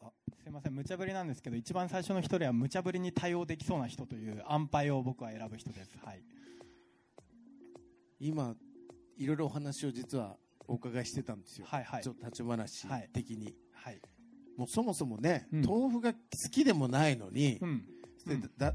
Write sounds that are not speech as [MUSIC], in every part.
あすいません。無茶ぶりなんですけど一番最初の一人は無茶ぶりに対応できそうな人という安牌を僕は選ぶ人です。はい。今いろいろお話を実はお伺いしてたんですよ、はいはい。ちょっと立ち話的に、はい。もうそもそもね、うん。豆腐が好きでもないのに、うん。でだだ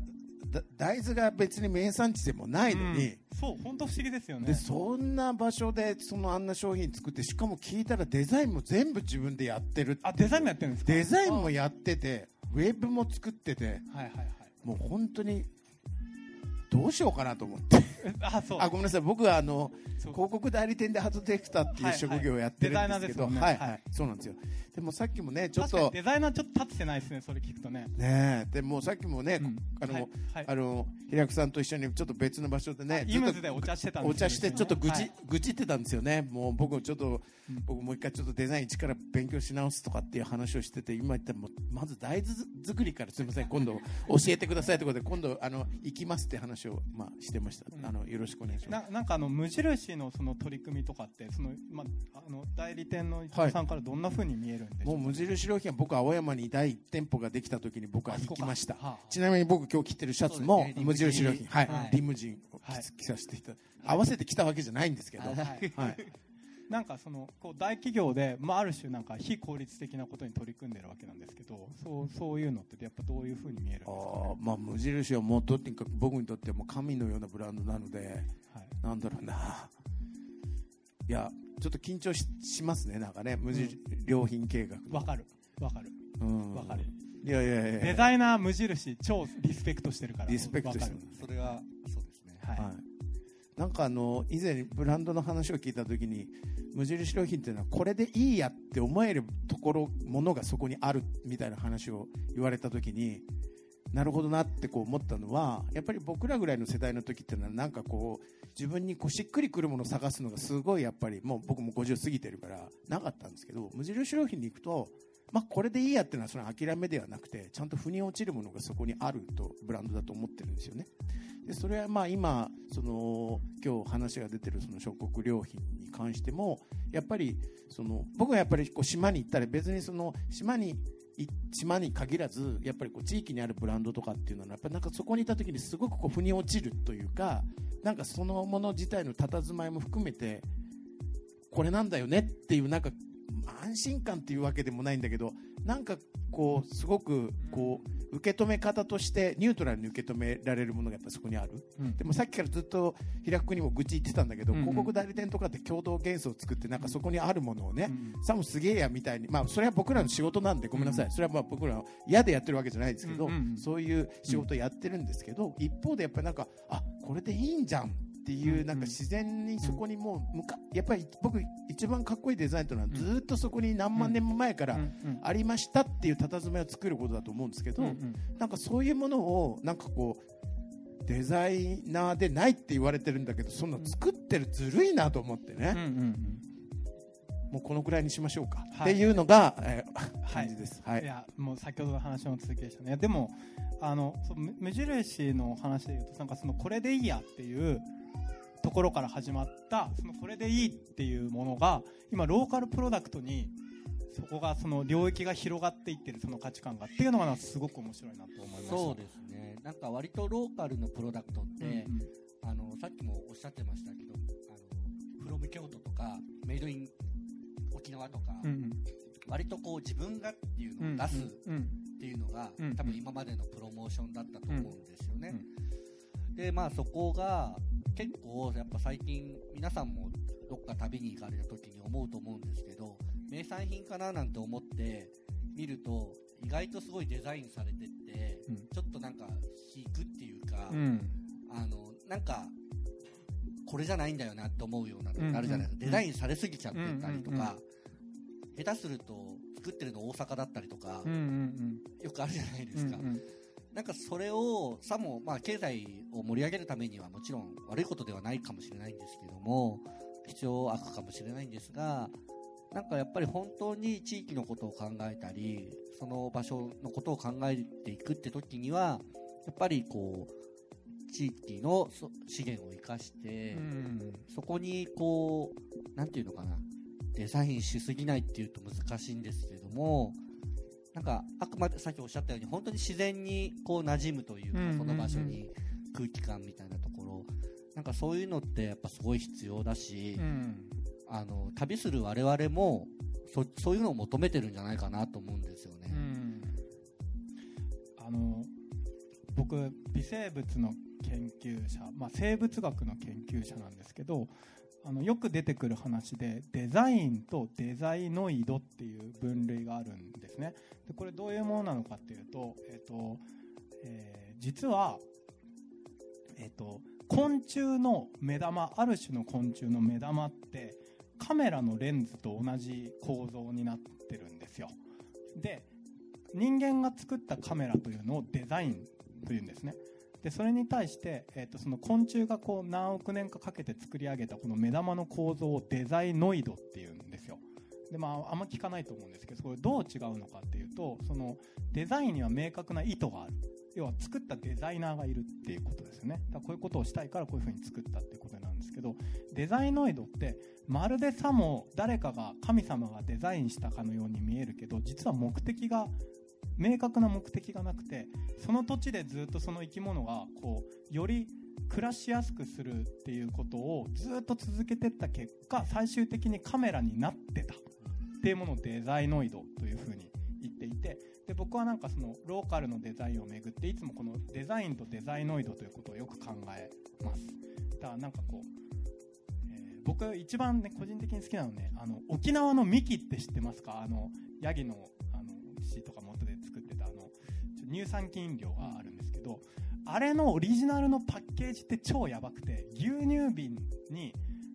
大豆が別に名産地でもないのに、うん。そう本当不思議ですよね。でそんな場所でそのあんな商品作ってしかも聞いたらデザインも全部自分でやってるあデザインもやってるんですか？デザインもやっててウェブも作ってて。はいはいはい。もう本当にどうしようかなと思って。え [LAUGHS] あそう。あごめんなさい。僕はあの広告代理店でハートディレクターってい。う職業をやってるんですけど、はいはいデザイナーですね。はいはい。はい。そうなんですよ。でもさっきもねちょっとデザイナーちょっと立ってないですねそれ聞くとね。ねえ。でもさっきもね、うん。あの、はい。はい。あの平久さんと一緒にちょっと別の場所でねイムズでお茶してたんですお茶してちょっと愚痴、はい。愚痴ってたんですよね。もう僕ちょっと、うん。僕もう一回ちょっとデザイン一から勉強し直すとかっていう話をしてて今言ったらまず大豆作りからすみません。今度教えてくださいということで今度あの行きますって話をまあしてました、うんあのよろしくお願いします。ななんかあの無印のその取り組みとかってその、まあ、あの代理店の伊藤さんからどんな風に見えるんでしょうか、もう無印良品は僕青山に第1店舗ができた時に僕は行きました。はあ。ちなみに僕今日着てるシャツも無印良品。はい、はい。リムジンを着,、させていた合わせて着たわけじゃないんですけど、はい。はい、なんかそのこう大企業で、まあ、ある種なんか非効率的なことに取り組んでるわけなんですけどそうそういうのってやっぱどういう風に見えるんですか、ねまあ無印はもうとにかく僕にとってはもう神のようなブランドなのではい、なんだろうな。いやちょっと緊張ししますねなんかね無印良品計画の。わかる。わかる。うん。わかる。いやいやいやいや。デザイナー無印超リスペクトしてるから。リスペクトしてる。それはそうですね。はい、はい、なんかあの以前ブランドの話を聞いた時に無印良品っていうのはこれでいいやって思えるところものがそこにあるみたいな話を言われた時になるほどなってこう思ったのはやっぱり僕らぐらいの世代の時っていうのはなんかこう自分にこうしっくりくるものを探すのがすごいやっぱりもう僕も50過ぎてるからなかったんですけど無印良品に行くとまあ、これでいいやっていうのはその諦めではなくてちゃんと腑に落ちるものがそこにあるとブランドだと思ってるんですよね。でそれはまあ今その今日話が出てるその諸国良品に関してもやっぱりその僕はやっぱりこう島に行ったら別にその島に島に限らずやっぱりこう地域にあるブランドとかっていうのはやっぱなんかそこにいた時にすごくこう腑に落ちるというかなんかそのもの自体の佇まいも含めてこれなんだよねっていうなんか安心感っていうわけでもないんだけどなんかこうすごくこう受け止め方としてニュートラルに受け止められるものがやっぱそこにある。うん。でもさっきからずっと平久にも愚痴言ってたんだけど、うん。うん広告代理店とかって共同幻想を作ってなんかそこにあるものをね、うん。さもすげえやみたいに、まあ、それは僕らの仕事なんでごめんなさい、それはまあ僕ら嫌でやってるわけじゃないですけど、うんうんうんそういう仕事をやってるんですけど、一方でやっぱりなんかあこれでいいんじゃんっていう、なんか自然にそこにもう向かやっぱり僕一番かっこいいデザインというのはずっとそこに何万年も前からありましたっていう佇まいを作ることだと思うんですけど、なんかそういうものをなんかこうデザイナーでないって言われてるんだけどそんな作ってるずるいなと思ってね、うんうんうん。もうこのくらいにしましょうか、はい。っていうのが、えーはい感じです。はい。い。やもう先ほどの話の続きでしたねでもあのそ無印の話でいうとなんかそのこれでいいやっていうところから始まったそのこれでいいっていうものが今ローカルプロダクトにそこがその領域が広がっていってるその価値観がっていうのがすごく面白いなと思いました。そうですね。なんか割とローカルのプロダクトって、うんうん。あのさっきもおっしゃってましたけどあのフロム京都とかメイドイン沖縄とか、うんうん。割とこう自分がっていうのを出すうんっていうのが、うん多分今までのプロモーションだったと思うんですよね、でまあそこが結構やっぱ最近皆さんもどっか旅に行かれた時に思うと思うんですけど名産品かななんて思って見ると意外とすごいデザインされてって、うん。ちょっとなんか引くっていうか、うん。あのなんかこれじゃないんだよなって思うようなのがあるじゃないですか、うん。うんデザインされすぎちゃってたりとうんうんか、下手すると作ってるの大阪だったりとか、うんうんよくあるじゃないでうんすか、うんうんなんかそれをさも、まあ、経済を盛り上げるためにはもちろん悪いことではないかもしれないんですけども必要悪かもしれないんですがなんかやっぱり本当に地域のことを考えたりその場所のことを考えていくって時にはやっぱりこう地域のそ資源を生かして、うん。そこにこうなんていうのかなデザインしすぎないっていうと難しいんですけどもなんか、あくまでさっきおっしゃったように、本当に自然にこう馴染むというか、うんうんうん。その場所に空気感みたいなところ、なんかそういうのってやっぱすごい必要だし、うん。あの、旅する我々も、そ、そういうのを求めてるんじゃないかなと思うんですよね。うん。あの僕微生物の研究者、まあ、生物学の研究者なんですけどあのよく出てくる話でデザインとデザイノイドっていう分類があるんですね。でこれどういうものなのかっていうと,、えっとえー実は、えっと昆虫の目玉ある種の昆虫の目玉ってカメラのレンズと同じ構造になってるんですよ。で人間が作ったカメラというのをデザインというんですね。でそれに対して、えー、とその昆虫がこう何億年かかけて作り上げたこの目玉の構造をデザイノイドっていうんですよ。でまああんま聞かないと思うんですけどこれどう違うのかっていうとそのデザインには明確な意図がある。要は作ったデザイナーがいるっていうことですよね。だこういうことをしたいからこういうふうに作ったっていうことなんですけどデザイノイドってまるでさも誰かが神様がデザインしたかのように見えるけど実は目的が明確な目的がなくてその土地でずっとその生き物がこうより暮らしやすくするっていうことをずっと続けてった結果最終的にカメラになってた。っていうものをデザイノイドというふうに言っていてで僕はなんかそのローカルのデザインをめぐっていつもこのデザインとデザイノイドということをよく考えます。だからなんかこう、えー僕一番ね個人的に好きなのねあの沖縄のミキって知ってますか？あのヤギのあの血とか元乳酸菌飲料があるんですけどあれのオリジナルのパッケージって超やばくて牛乳瓶に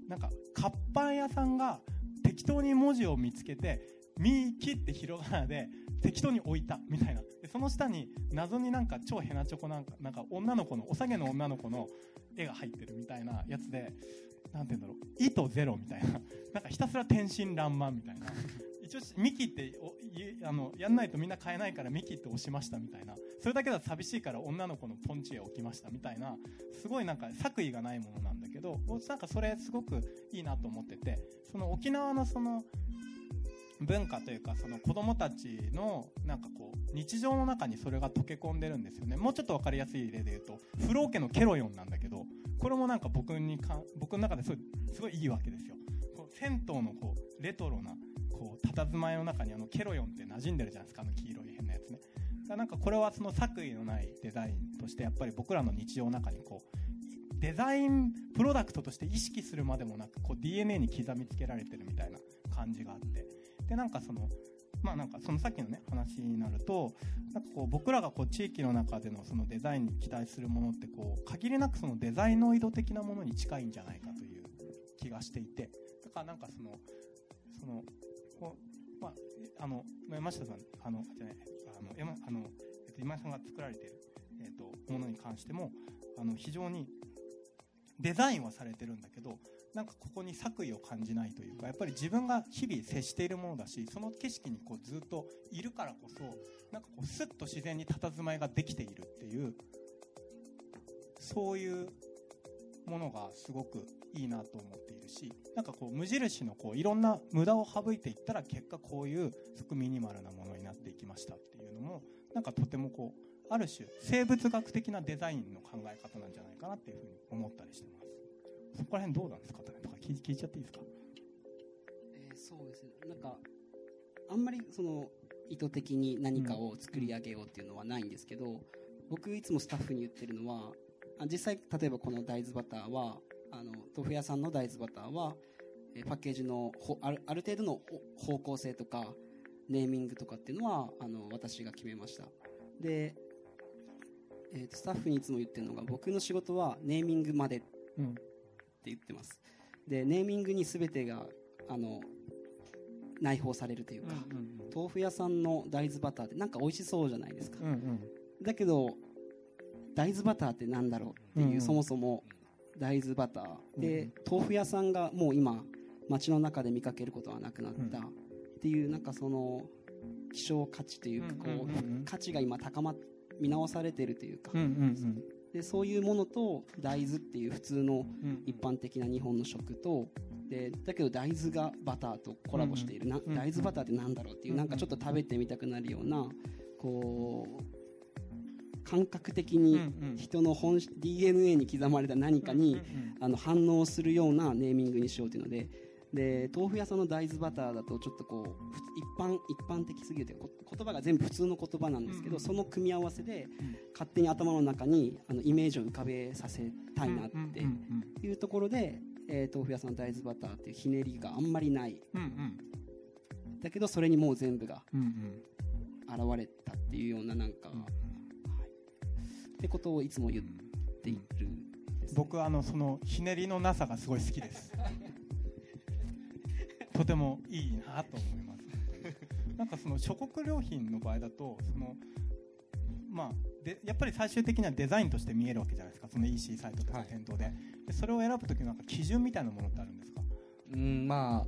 なんか活版屋さんが適当に文字を見つけてミキってひらがなで適当に置いたみたいな。でその下に謎になんか超ヘナチョコなんかなんか女の子のお下げの女の子の絵が入ってるみたいなやつでなんて言うんだろう意図ゼロみたいな。なんかひたすら天真爛漫みたいな。一応ミキってあのやんないとみんな買えないからミキって押しましたみたいな。それだけだと寂しいから女の子のポンチ絵を置きましたみたいなすごいなんか作為がないものなんだけどなんかそれすごくいいなと思っててその沖縄のその文化というかその子供たちのなんかこう日常の中にそれが溶け込んでるんですよね。もうちょっと分かりやすい例で言うとフロー家のケロヨンなんだけどこれもなんか僕にか僕の中ですごいいいわけですよ。銭湯のこうレトロな佇まいの中にあのケロヨンって馴染んでるじゃないですかあの黄色い変なやつね。だからなんかこれはその作為のないデザインとしてやっぱり僕らの日常の中にこうデザインプロダクトとして意識するまでもなくこう DNA に刻みつけられてるみたいな感じがあって。でなんかそのまあなんかそのさっきのね話になるとなんかこう僕らがこう地域の中でのそのデザインに期待するものってこう限りなくそのデザイノイド的なものに近いんじゃないかという気がしていて。だからなんかそのそのまああの山下さんあのじゃないあの山あのえっと今井さんが作られているえっとものに関してもあの非常にデザインはされてるんだけどなんかここに作為を感じないというかやっぱり自分が日々接しているものだしその景色にこうずっといるからこそなんかこうスッと自然に佇まいができているっていうそういうものがすごくいいなと思っているしなんかこう無印のこういろんな無駄を省いていったら結果こういうすごくミニマルなものになっていきましたっていうのもなんかとてもこうある種生物学的なデザインの考え方なんじゃないかなっていうふうに思ったりしてます。そこら辺どうなんですか？とか聞い聞いちゃっていいですか？えーそうです。ねなんかあんまりその意図的に何かを作り上げようっていうのはないんですけど、僕いつもスタッフに言ってるのはあ実際例えばこの大豆バターはあの豆腐屋さんの大豆バターはえーパッケージのほあるある程度のお方向性とかネーミングとかっていうのはあの私が決めました。で、えーとスタッフにいつも言ってるのが僕の仕事はネーミングまでうん。って言ってます。でネーミングに全てがあの内包されるというか、豆腐屋さんの大豆バターってなんか美味しそうじゃないですか、うんうん。だけど大豆バターってなんだろうっていう、うんうん。そもそも大豆バター。で、うん。豆腐屋さんがもう今街の中で見かけることはなくなった、うん。っていうなんかその希少価値というかこう、うんうんうん。うん価値が今高まっ見直されてるというか、うんうんでそういうものと大豆っていう普通のうん。一般的な日本の食とでだけど大豆がバターとコラボしている、なうん大豆バターってなんだろうっていう、うんなんかちょっと食べてみたくなるようなこう感覚的にうん人の本質 DNA に刻まれた何かに、うんうんあの反応するようなネーミングにしようというのでで豆腐屋さんの大豆バターだとちょっとこう一般一般的すぎるというかこ言葉が全部普通の言葉なんですけど、うんその組み合わせでうん。勝手に頭の中にあのイメージを浮かべさせたいなってうんうんいうところで、えー豆腐屋さんの大豆バターっていうひねりがあんまりない。うんうん。だけどそれにもう全部がうんうん。現れたっていうようななんか、うんはい、ってことをいつも言っているね、僕あのそのひねりのなさがすごい好きです。[LAUGHS] とてもいいなと思います。なんかその諸国良品の場合だとそのまあでやっぱり最終的にはデザインとして見えるわけじゃないですか。その EC サイトとかはい。店頭で,、でそれを選ぶ時のなんか基準みたいなものってあるんですか？うん、まあ、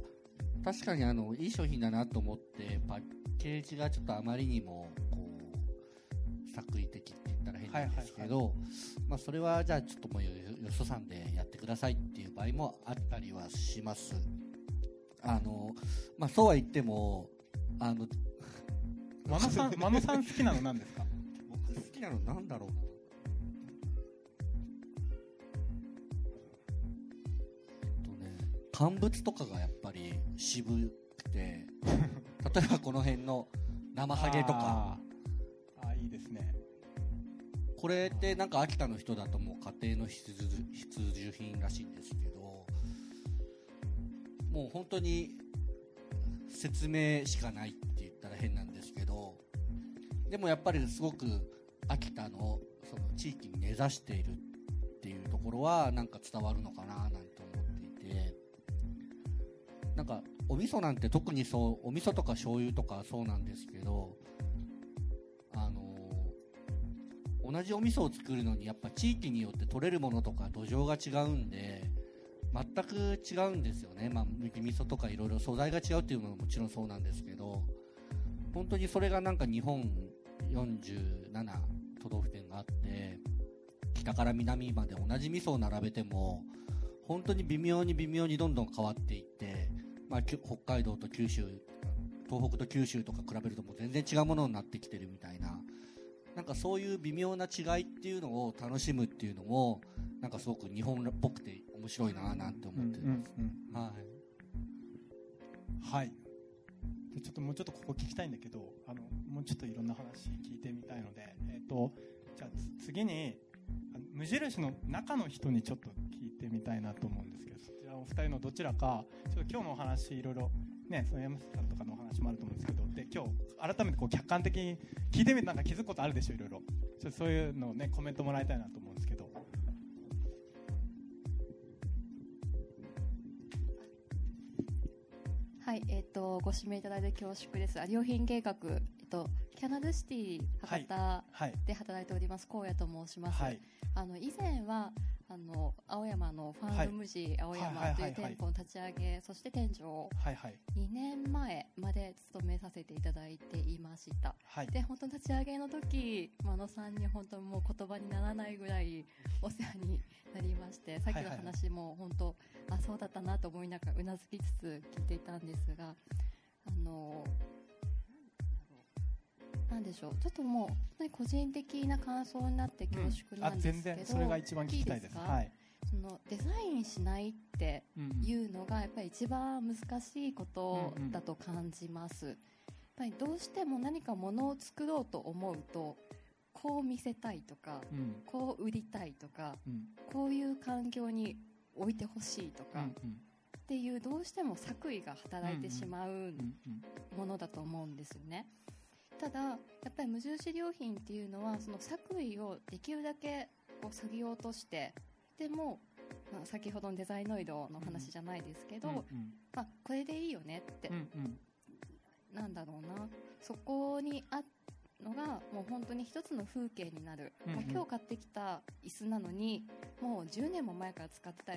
確かにあの、いい商品だなと思って、パッケージがちょっとあまりにも、こう、作為的って言ったら変なんですけど、まあ、それはじゃあちょっともうよ、よそさんでやってくださいっていう場合もあったりはします。あの、まあ、そうは言っても、あの、真野さん真野さん好きなの何ですか？僕好きなのなんだろうな。えっとね、乾物とかがやっぱり渋くて、[LAUGHS] 例えばこの辺の生ハゲとか、あーあーいいですねこれってなんか秋田の人だともう家庭の必需品らしいんですけど、もう本当に説明しかないって言ったら変なんですけど、でもやっぱりすごく秋田のその地域に根ざしているっていうところはなんか伝わるのかななんて思っていて、なんかお味噌なんて特にそう、お味噌とか醤油とかそうなんですけど、あの同じお味噌を作るのにやっぱ地域によって取れるものとか土壌が違うんで全く違うんですよね、まあ、味噌とかいろいろ素材が違うっていうのももちろんそうなんですけど本当にそれがなんか日本47都道府県があって北から南まで同じ味噌を並べても本当に微妙に微妙にどんどん変わっていって、まあ、北海道と九州東北と九州とか比べるともう全然違うものになってきてるみたいななんかそういう微妙な違いっていうのを楽しむっていうのもなんかすごく日本っぽくて面白いななんて思ってます、うんうんうん。はい。はい。でちょっともうちょっとここ聞きたいんだけどあのもうちょっといろんな話聞いてみたいので、えっとじゃあつ次に無印の中の人にちょっと聞いてみたいなと思うんですけどそちらお二人のどちらかちょっと今日のお話いろいろねその山下さんとかのお話もあると思うんですけどで今日改めてこう客観的に聞いてみてなんか気づくことあるでしょいろいろちょっとそういうのをねコメントもらいたいなと思うんですけどはい、えっ、と、ご指名いただいて恐縮です。良品計画、えっと、キャナルシティ博多はいで働いております、荒野と申します。はいあの、以前は、あの、青山のファンド無地青はい。山はいはいはいという店舗の立ち上げ、そして店長をはいはい2年前まで勤めさせていただいていました。はい。で、本当立ち上げの時、真野さんに本当もう言葉にならないぐらいお世話になりまして、さっきの話も本当、あ、そうだったなと思いながらうなずきつつ聞いていたんですが、あの、なんでしょう、ちょっともう、ね、個人的な感想になって恐縮あなんですけど、全然。それが一番聞きたいです。かはい。そのデザインしないってうんいうのがやっぱり一番難しいことだと感じます、やっぱりどうしても何かものを作ろうと思うとこう見せたいとかうん。こう売りたいとかうん。こういう環境に置いてほしいとか、うんっていうどうしても作為が働いてしまううんうん。ものだと思うんですよねただやっぱり無印良品っていうのはその作為をできるだけこう削ぎ落としてでも、まあ、先ほどのデザイノイドの話じゃないですけど、うんまあ、これでいいよねって、うんうん。なんだろうな。そこにあのがもう本当に一つの風景になる、うんうん。もう今日買ってきた椅子なのにもう10年も前から使ってたう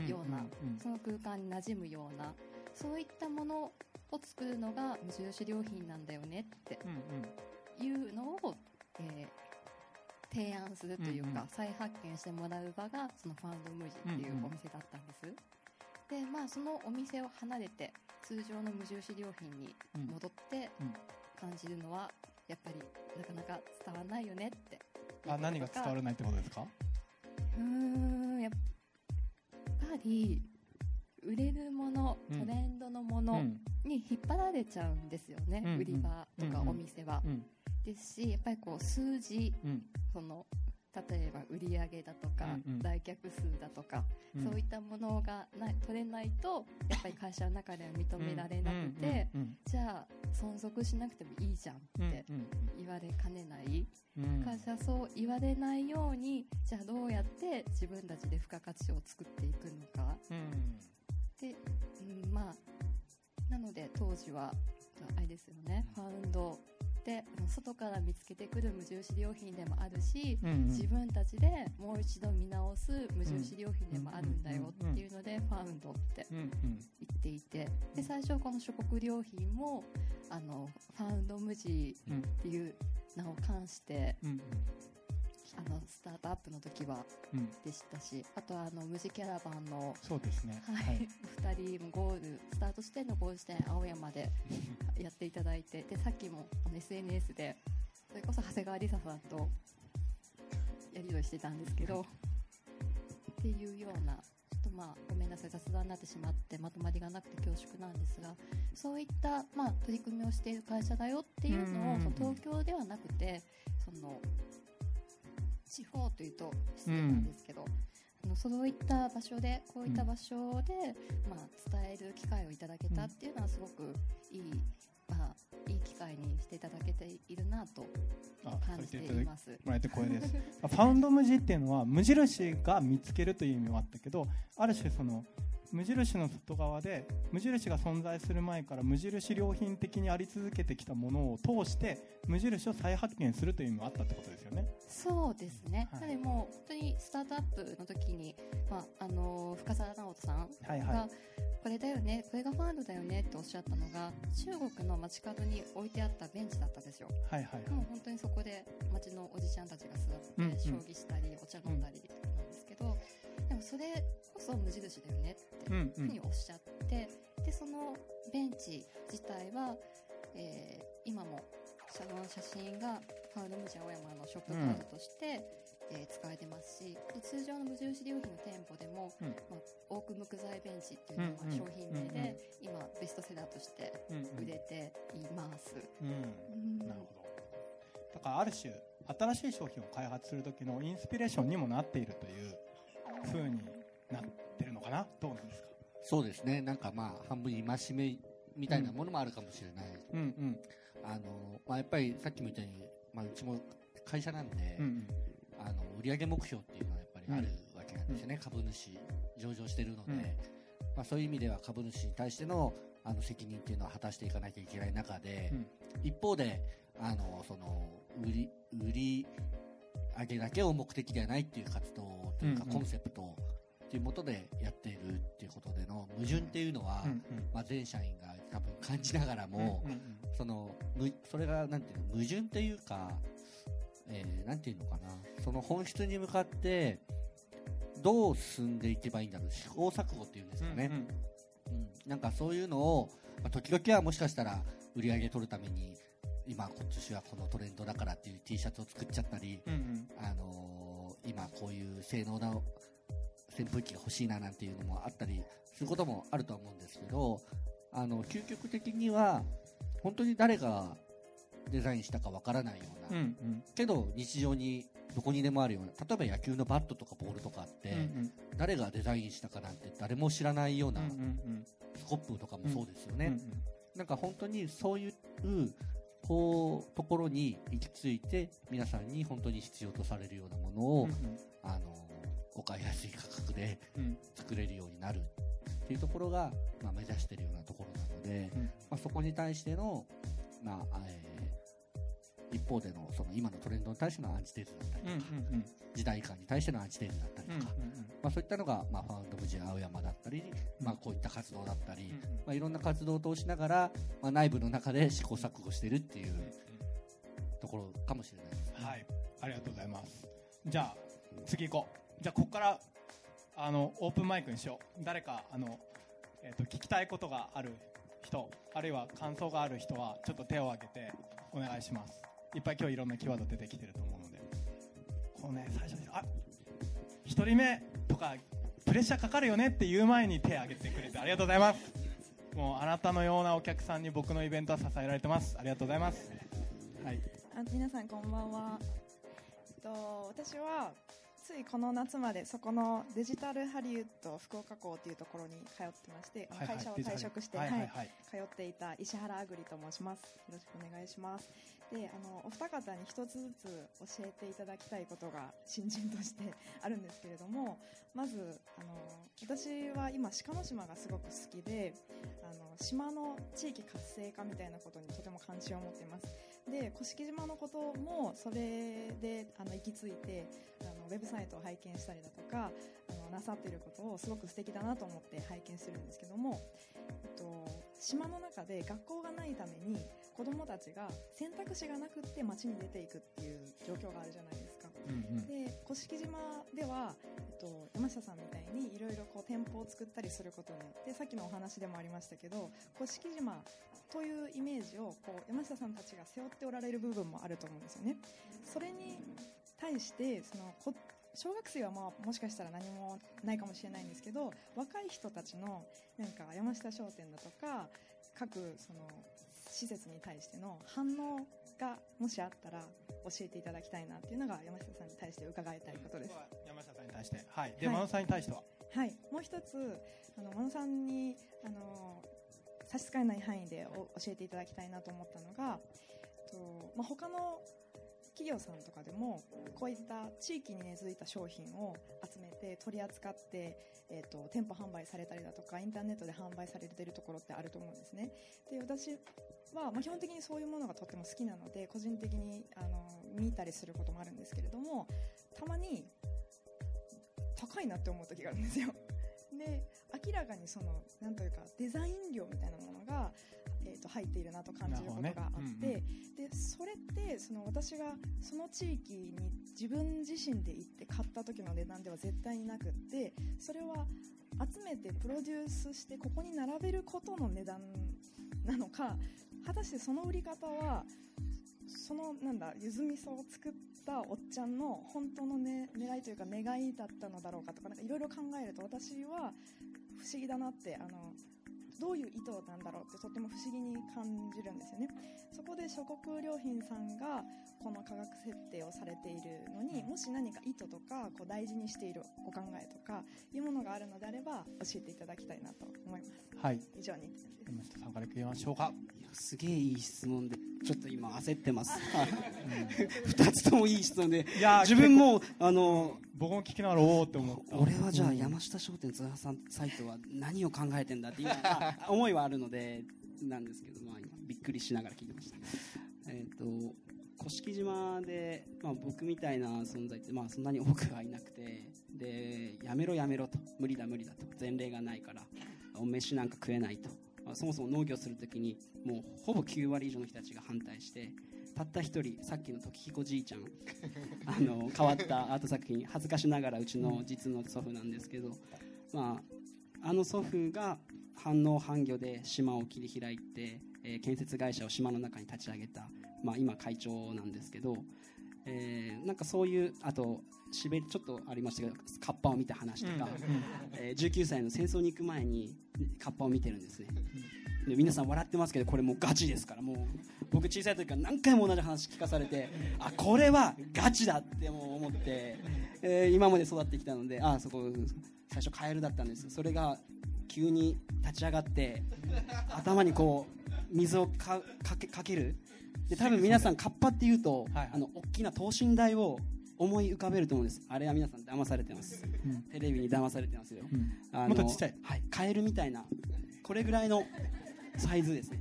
んような、んん。その空間に馴染むようなそういったものを作るのが無印良品なんだよねっていうのを、えー提案するというか、再発見してもらう場がそのファンドムージっていうお店だったんです、でまあそのお店を離れて通常の無印良品にうん戻ってうん。感じるのはやっぱりなかなか伝わらないよねって。あ何が伝わらないってことですか？うーんやっぱり売れるもの、うん。トレンドのものうん。に引っ張られちゃうんですよね、売り場とかお店は、うん。ですしやっぱりこう数字うん。その例えば売り上げだとか、うんうん。来客数だとか、うん。そういったものがない取れないとやっぱり会社の中では認められなくて、うん。じゃあ存続しなくてもいいじゃんってうん。言われかねない、うん。会社はそう言われないようにじゃあどうやって自分たちで付加価値を作っていくのかうんで、うん、まあなので当時はあれですよねファウンドで外から見つけてくる無印良品でもあるし、うんうん。自分たちでもう一度見直す無印良品でもあるんだよっていうので、ファウンドって言っていてで最初この諸国良品もあのファウンド無地うんっていう名を冠してうんあのスタートアップの時はうん。でしたしあとはあの無地キャラバンのそうですね。はい、2人もゴールスタート地点のゴール地点青山でやっていただいてでさっきもあの SNS でそれこそ長谷川梨沙さんとやり取りしてたんですけどっていうようなちょっとまあごめんなさい雑談になってしまってまとまりがなくて恐縮なんですがそういった、まあ、取り組みをしている会社だよっていうのをうんその東京ではなくてその地方というと失礼なんですけど、あのそういった場所でこういった場所で、まあ、伝える機会をいただけたっていうのはすごくいい、まあ、いい機会にしていただけているなとあ感じています。もらえて光栄ですファウンド無地っていうのは無印が見つけるという意味はあったけどある種その無印の外側で無印が存在する前から無印良品的にあり続けてきたものを通して無印を再発見するという意味もあったってことですよね。そうですね、はい。でも本当にスタートアップの時に、まあ、あの深澤直人さんはいが、はこれだよねこれがファンドだよねっておっしゃったのが中国の街角に置いてあったベンチだったんですよ。いはいはい。もう本当にそこで街のおじちゃんたちが座って、うんうん。将棋したりお茶飲んだりなんですけど、でもそれこそ無印だよねってうんうん。ふうにおっしゃって、でそのベンチ自体は、えー今もその写真がファウルムジ青山のショップカードとして、えー使えてますし通常の無印良品の店舗でも、うん。まあ、オーク木材ベンチっていうのがうんうん商品名うんうん。で、今ベストセラーとしてうんうん。売れています。うん。うん。なるほど。だからある種新しい商品を開発する時のインスピレーションにもなっているという風になってるのかな？どうなんですか？そうですね。なんかまあ、半分戒めみたいなものもあるかもしれない。うんうん。あの、まあやっぱりさっきも言ったように、まあうちも会社なんで、うんうん。あの、売上目標っていうのはやっぱりあるわけなんですよね。株主、上場してるので、うん。まあそういう意味では株主に対してのあの責任っていうのは果たしていかなきゃいけない中で、うん。一方で、あの、その、売り、売り上げだけを目的ではないっていう活動というか、コンセプトっていうもとでやっているっていうことでの矛盾っていうのは、まあ、全社員が多分感じながらも、そのむそれがなんていうの矛盾っていうか、えーなんていうのかな。その本質に向かってどう進んでいけばいいんだろう。試行錯誤っていうんですかね、うん。うん。なんかそういうのを、まあ、時々はもしかしたら売り上げ取るために今今年はこのトレンドだからっていう T シャツを作っちゃったり、うんうん。あのー今こういう性能な扇風機が欲しいななんていうのもあったりすることもあるとは思うんですけど、あの、究極的には、本当に誰がデザインしたかわからないような、うんうん。けど日常にどこにでもあるような、例えば野球のバットとかボールとかって、うんうん。誰がデザインしたかなんて誰も知らないような、うんうんスコップとかもそうですよね。うん。なんか本当にそういう、こう、ところに行き着いて、皆さんに本当に必要とされるようなものを、うんあの、お買いやすい価格でうん。作れるようになるっていうところが、まあ、目指しているようなところなので、うん。まあ、そこに対しての、まあ、えー一方での、その今のトレンドに対してのアンチテーゼだったりうんとか、うんうん時代感に対してのアンチテーゼだったりうんとか、まあ、そういったのが、まあ、ファウンド無事青山だったり、まあ、こういった活動だったり、まあ、いろんな活動を通しながら、まあ、内部の中で試行錯誤してるっていうところかもしれないですね。はい、ありがとうございます。じゃあ、次行こう。じゃあ、ここから、あの、オープンマイクにしよう。誰か、あの、えー、と聞きたいことがある人あるいは感想がある人はちょっと手を挙げてお願いしますいっぱい今日いろんなキーワード出てきてると思うので。こうね最初にあ1人目とかプレッシャーかかるよねって言う前に手を挙げてくれてありがとうございます。もうあなたのようなお客さんに僕のイベントは支えられてます。ありがとうございます。はい。あ皆さんこんばんは、えっと、私はついこの夏までそこのデジタルハリウッド福岡港というところに通ってまして、あの会社を退職して、ははいいはい。はい。通っていた石原あぐりと申します。よろしくお願いしますであのお二方に一つずつ教えていただきたいことが新人としてあるんですけれども [LAUGHS] まずあの私は今鹿の島がすごく好きであの島の地域活性化みたいなことにとても関心を持っています。で甑島のこともそれであの行き着いてあのウェブサイトを拝見したりだとかあのなさっていることをすごく素敵だなと思って拝見してるんですけども、えっと、島の中で学校がないために子どもたちが選択肢がなくって街に出ていくっていう状況があるじゃないですか。うんうんで甑島では、えっと、山下さんみたいにいろいろこう店舗を作ったりすることによってさっきのお話でもありましたけど甑島というイメージをこう山下さんたちが背負っておられる部分もあると思うんですよね。それに対してそのこ小学生はまあもしかしたら何もないかもしれないんですけど若い人たちのなんか山下商店だとか各その施設に対しての反応がもしあったら教えていただきたいなっていうのが山下さんに対して伺いたいことです。山下さんに対して。はい。で、はい。真野さんに対しては？はい、もう一つあの真野さんにあの差し支えない範囲でお教えていただきたいなと思ったのが、とまあ、他の企業さんとかでもこういった地域に根付いた商品を集めて取り扱って、えっと店舗販売されたりだとかインターネットで販売されてるところってあると思うんですね。で私は、まあ、基本的にそういうものがとっても好きなので個人的にあの見たりすることもあるんですけれどもたまに高いなって思う時があるんですよ。で明らかにそのなんというかデザイン料みたいなものが、えー、と入っているなと感じることがあって、なるほどね。でそれってその私がその地域に自分自身で行って買った時の値段では絶対になくってそれは集めてプロデュースしてここに並べることの値段なのか果たしてその売り方はそのなんだゆず味噌を作ったおっちゃんの本当の、ね、狙いというか願いだったのだろうかとかなんかいろいろ考えると私は不思議だなってあのどういう意図なんだろうってとっても不思議に感じるんですよね。そこで諸国良品さんがこの価格設定をされているのにもし何か意図とかこう大事にしているお考えとかいうものがあるのであれば教えていただきたいなと思います。はい。以上になります。山下さんから聞きましょうか。いやすげえいい質問でちょっと今焦ってます。[LAUGHS] 二つともいい質問で。いやー自分もあの僕も聞きながらおおって思った。俺はじゃあ山下商店通販さんサイトは何を考えてんだっていうような思いはあるのでなんですけど、まあ、今びっくりしながら聞いてました。えっ、と甑島で、まあ、僕みたいな存在って、まあ、そんなに多くはいなくてでやめろやめろと。無理だ無理だと。前例がないから。お飯なんか食えないと、まあそもそも農業するときにもうほぼ9割以上の人たちが反対してたった一人さっきの時彦じいちゃん [LAUGHS] あの変わったアート作品恥ずかしながらうちの実の祖父なんですけど、まあ、あの祖父が反応反魚で島を切り開いて、えー建設会社を島の中に立ち上げた、まあ、今会長なんですけど、えーなんかそういうあとしべちょっとありましたけどカッパを見た話とか、えー19歳の戦争に行く前にカッパを見てるんですね。で皆さん笑ってますけどこれもうガチですからもう僕小さい時から何回も同じ話聞かされてあこれはガチだってもう思って、えー今まで育ってきたのであそこ最初カエルだったんです。それが急に立ち上がって頭にこう水をかかけかける。で多分皆さんカッパっていうと、はい。あの大きな等身大を思い浮かべると思うんです。あれは皆さん騙されてます、ん。テレビに騙されてますよ、うん。あのもっとちっちゃい。はい、カエルみたいなこれぐらいのサイズですね。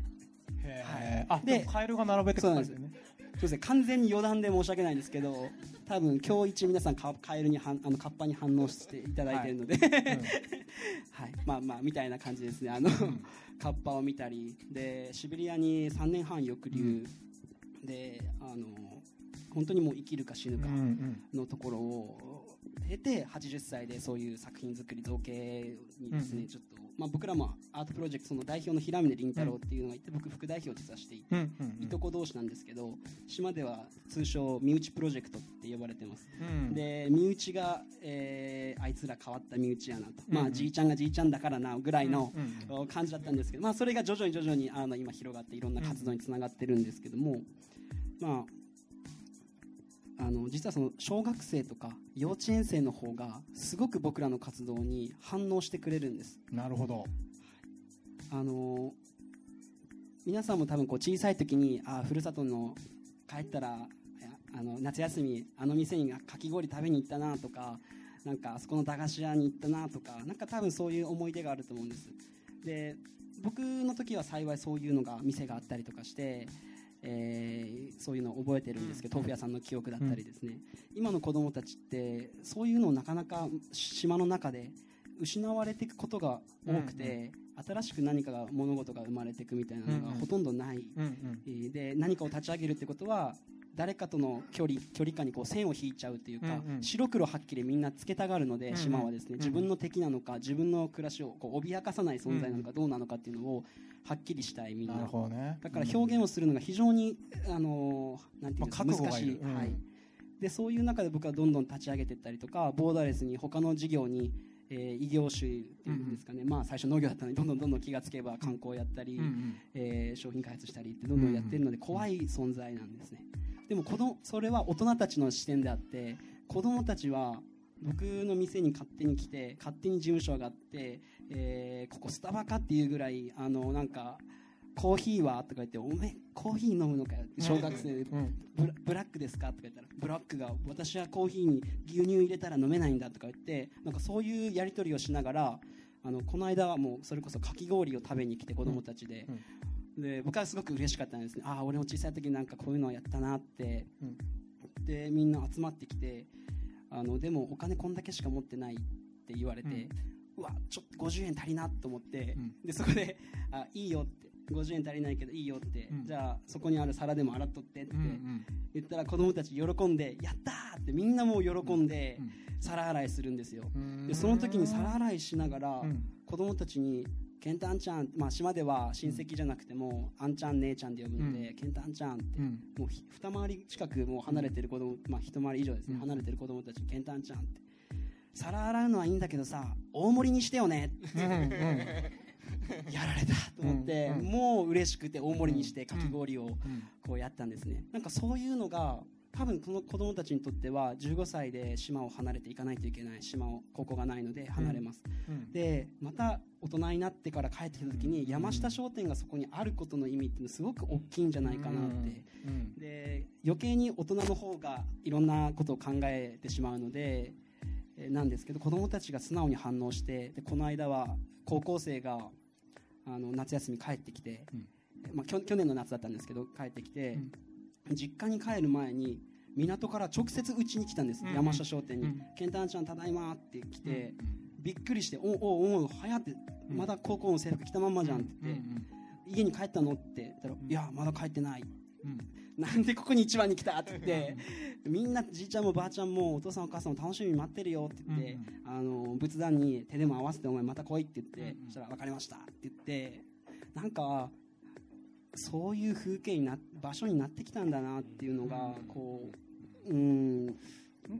へー。あででもカエルが並べて書かれてるね。そうです。ね。完全に余談で申し訳ないんですけど多分今日一皆さんカカエルにはんあのカッパに反応していただいているので、[LAUGHS] はい。まあまあみたいな感じですね。あの、カッパを見たり。でシベリアに3年半抑留、であの本当にもう生きるか死ぬかのところを経て80歳でそういう作品作り造形にですね、うんちょっと、まあ、僕らもアートプロジェクトその代表の平峰凛太郎っていうのがいて、僕副代表を実はしていて、いとこ同士なんですけど島では通称身内プロジェクトって呼ばれてます。うん。で身内が、えーあいつら変わった身内やなと、まあじいちゃんがじいちゃんだからなぐらいの感じだったんですけど、まあ、それが徐々に徐々にあの今広がっていろんな活動につながってるんですけども、まあ、あの実はその小学生とか幼稚園生の方がすごく僕らの活動に反応してくれるんです。なるほど。あの皆さんも多分こう小さい時にあふるさとの帰ったらあの夏休みあの店にかき氷食べに行ったなとかなんかあそこの駄菓子屋に行ったなとかなんか多分そういう思い出があると思うんです。で僕の時は幸いそういうのが店があったりとかして、えーそういうのを覚えてるんですけど豆腐屋さんの記憶だったりですね、今の子供たちってそういうのをなかなか島の中で失われていくことが多くて、新しく何かが物事が生まれていくみたいなのうんうんがほとんどない、うんうんえーで何かを立ち上げるってことは誰かとの距離距離感にこう線を引いちゃうっていうか、うんうん。白黒はっきりみんなつけたがるので、うんうん。島はですねうん自分の敵なのか自分の暮らしをこう脅かさない存在なのかどうなのかっていうのをはっきりしたいみんななるほどね。だから表現をするのが非常に、あのーなんていうんですか、まあ覚悟難しい、うん。はい、でそういう中で僕はどんどん立ち上げていったりとかボーダーレスに他の事業に、えー異業種っていうんですかね、まあ、最初農業だったのにどんどんどんどん気がつけば観光やったり、うんうん。えー商品開発したりってどんどんやってるので怖い存在なんですね。でも子供それは大人たちの視点であって子供たちは僕の店に勝手に来て勝手に事務所があって、えーここスタバかっていうぐらいあのなんかコーヒーはとか言っておめえコーヒー飲むのかよって小学生でうん。ブラブラックですかとか言ったらブラックが私はコーヒーに牛乳入れたら飲めないんだとか言ってなんかそういうやり取りをしながらあのこの間はもうそれこそかき氷を食べに来て子供たちで,、で僕はすごく嬉しかったんですね。ああ俺も小さい時になんかこういうのをやったなって、うん。でみんな集まってきてあのでもお金こんだけしか持ってないって言われて、うわちょっと50円足りなと思って、うん。でそこであいいよって。50円足りないけどいいよって、うん。じゃあそこにある皿でも洗っとってって、言ったら子供たち喜んでやったーってみんなもう喜んでうん皿洗いするんですよ。うん。でその時に皿洗いしながらうん。子供たちに「ケンタあんちゃん」まあ島では親戚じゃなくても「あんちゃん姉ちゃん」で呼ぶので「ケンタあんちゃん」ってうん。もうひ二回り近くもう離れてる子供まあ一回り以上ですねうん。離れてる子供たちに「ケンタあんちゃん」って皿洗うのはいいんだけどさ大盛りにしてよね。うんうんやられたと思って、うんうんもう嬉しくて大盛りにしてかき氷をうん。こうやったんですね。なんかそういうのが多分この子供たちにとっては15歳で島を離れていかないといけない島をここがないので離れます、うん。でまた大人になってから帰ってきた時に山下商店がそこにあることの意味っていうのすごく大きいんじゃないかなって、うんで余計に大人の方がいろんなことを考えてしまうのでえーなんですけど子供たちが素直に反応してでこの間は高校生があの夏休み帰ってきて、うん。まあ、去去年の夏だったんですけど帰ってきて、実家に帰る前に港から直接うちに来たんです、うん山下商店に。うん「ケンタンちゃんただいま」って来て、びっくりして「おおおお早ってうん。まだ高校の制服着たまんまじゃん」って言って、うん家に帰ったの?」って言ったら「ん。いやまだ帰ってない」うん。なんでここに一番に来たって言って、[LAUGHS] みんなじいちゃんもばあちゃんもお父さんお母さんも楽しみに待ってるよって言って、あの仏壇に手でも合わせてお前また来いって言って、うんうん。そしたら分かりましたって言ってなんかそういう風景にな場所になってきたんだなっていうのがこううん。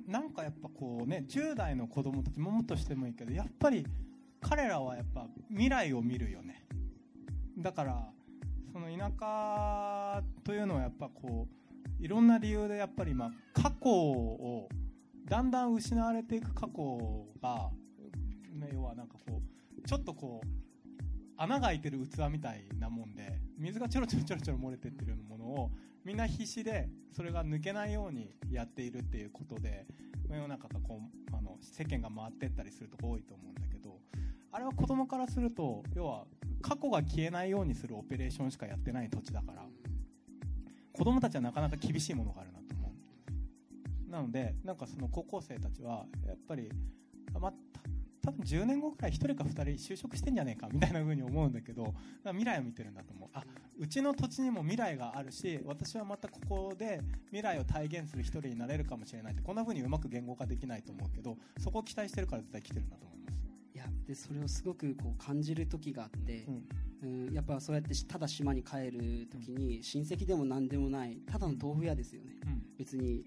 なんかやっぱこうね10代の子供たちももっとしてもいいけどやっぱり彼らはやっぱ未来を見るよねだからその田舎というのはやっぱこういろんな理由でやっぱりま過去をだんだん失われていく過去が、ね、要はなんかこうちょっとこう穴が開いてる器みたいなもんで水がちょろちょろちょろちょろ漏れてってるようなものをみんな必死でそれが抜けないようにやっているっていうことで世の中がこうあの世間が回ってったりするとこ多いと思うんだけどあれは子供からすると要は過去が消えないようにするオペレーションしかやってない土地だから子供たちはなかなか厳しいものがあるなと思う。なのでなんかその高校生たちはやっぱりあまた多分10年後くらい1人か2人就職してんじゃねえかみたいな風に思うんだけど未来を見てるんだと思う。あうちの土地にも未来があるし私はまたここで未来を体現する一人になれるかもしれないってこんな風にうまく言語化できないと思うけどそこを期待してるから絶対来てるんだと思いますいやでそれをすごくこう感じる時があって、うん、やっぱそうやってただ島に帰る時に親戚でも何でもないただの豆腐屋ですよね。うん。別に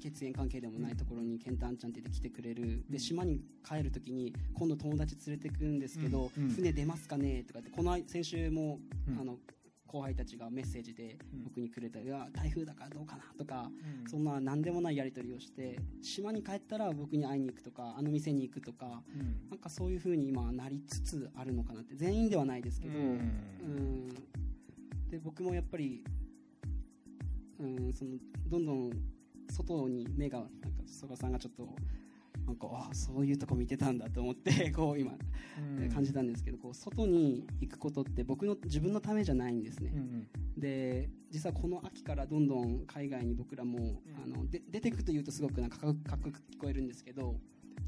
血縁関係でもないところにケンタンちゃんって言って来てくれる。で島に帰る時に今度友達連れてくんですけど、うん。うん。船出ますかね？とかってこの先週も、うん。あの後輩たちがメッセージでうん。僕にくれたり、いや台風だからどうかなとか、うん。そんな何でもないやり取りをして島に帰ったら僕に会いに行くとかあの店に行くとかうん。なんかそういう風に今なりつつあるのかなって全員ではないですけど、うん。うん。で僕もやっぱり、うん、そのどんどん外に目がなんか曽我さんがちょっとなんかあそういうとこ見てたんだと思って [LAUGHS] こう今うん。感じたんですけどこう外に行くことって僕の自分のためじゃないんですね、うんうん。で実はこの秋からどんどん海外に僕らも、うん。あので出てくというとすごくなんかかっこよく聞こえるんですけど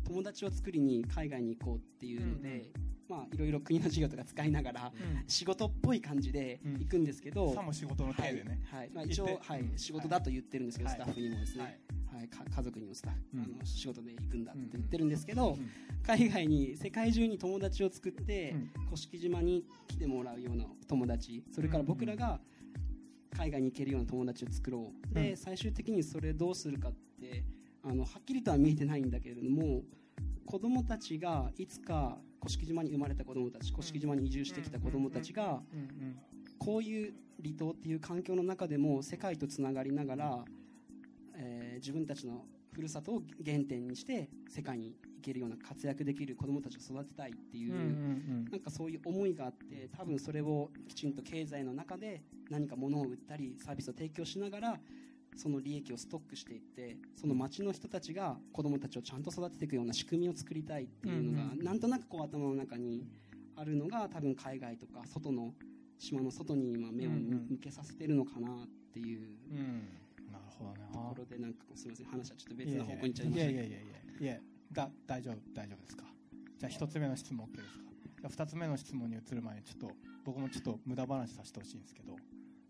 友達を作りに海外に行こうっていうので、まあいろいろ国の授業とか使いながらうん。仕事っぽい感じで行くんですけど、さも仕事の体でね、はい。はい。まあ、一応はい。うん。仕事だと言ってるんですけど、はい。スタッフにもですね、ははい。いか家族にもスタッフ、うん。あの仕事で行くんだってうん言ってるんですけど、うん海外に世界中に友達を作って、うん。甑島に来てもらうような友達それから僕らが海外に行けるような友達を作ろう、でうん。最終的にそれどうするかってあのはっきりとは見えてないんだけれども子供たちがいつか甑島に生まれた子供たち甑島に移住してきた子供たちがこういう離島っていう環境の中でも世界とつながりながら、えー自分たちのふるさとを原点にして世界に行けるような活躍できる子供たちを育てたいっていう、なんかそういう思いがあって多分それをきちんと経済の中で何か物を売ったりサービスを提供しながらその利益をストックしていってその町の人たちが子供たちをちゃんと育てていくような仕組みを作りたいっていうのが、うんうん。なんとなくこう頭の中にあるのが多分海外とか外の島の外に今目を向けさせてるのかなっていううん。うんなるほどね。ところでなんかすみません話はちょっと別の方向に行っちゃいまいした。いやいやいやいやだ大丈夫大丈夫ですか？じゃあ一つ目の質問 OK ですか？じゃあ二つ目の質問に移る前にちょっと僕もちょっと無駄話させてほしいんですけど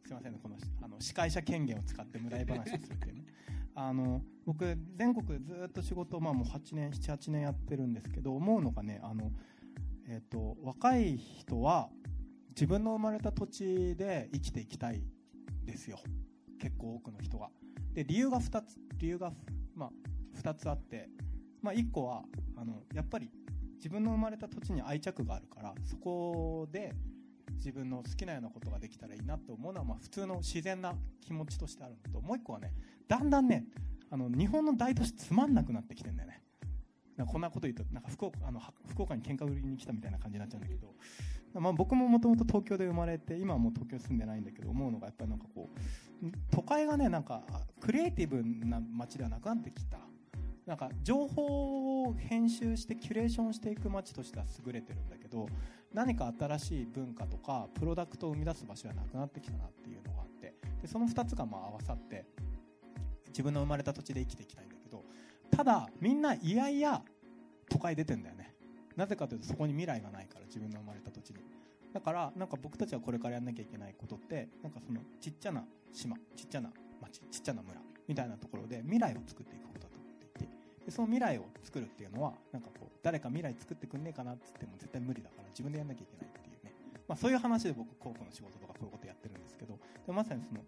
すいませんねこのあの司会者権限を使って無駄話をするっていうね。[LAUGHS] あの僕全国ずっと仕事、まあ、もう8年78年やってるんですけど思うのがねあの、えっと若い人は自分の生まれた土地で生きていきたいですよ。結構多くの人が。で理由が2つ理由が、まあ、2つあって、まあ、1個はあのやっぱり自分の生まれた土地に愛着があるからそこで自分の好きなようなことができたらいいなと思うのは、まあ、普通の自然な気持ちとしてあるのともう1個はねだんだんねあの日本の大都市つまんなくなってきてんだよね。なんかこんなこと言うとなんか福岡あの福岡に喧嘩売りに来たみたいな感じになっちゃうんだけど、まあ、僕ももともと東京で生まれて今はもう東京住んでないんだけど思うのがやっぱりなんかこう都会がねなんかクリエイティブな街ではなくなってきた。なんか情報を編集してキュレーションしていく街としては優れてるんだけど何か新しい文化とかプロダクトを生み出す場所はなくなってきたなっていうのがあってでその2つがまあ合わさって自分の生まれた土地で生きていきたいんだけどただみんないやいや都会出てんだよね。なぜかというとそこに未来がないから自分の生まれた土地に。だからなんか僕たちはこれからやんなきゃいけないことってなんかそのちっちゃな島ちっちゃな町ちっちゃな村みたいなところで未来を作っていくでその未来を作るっていうのはなんかこう誰か未来作ってくんねえかなっつっても絶対無理だから自分でやんなきゃいけないっていうね、まあ、そういう話で僕広報の仕事とかこういうことやってるんですけどでまさにその,、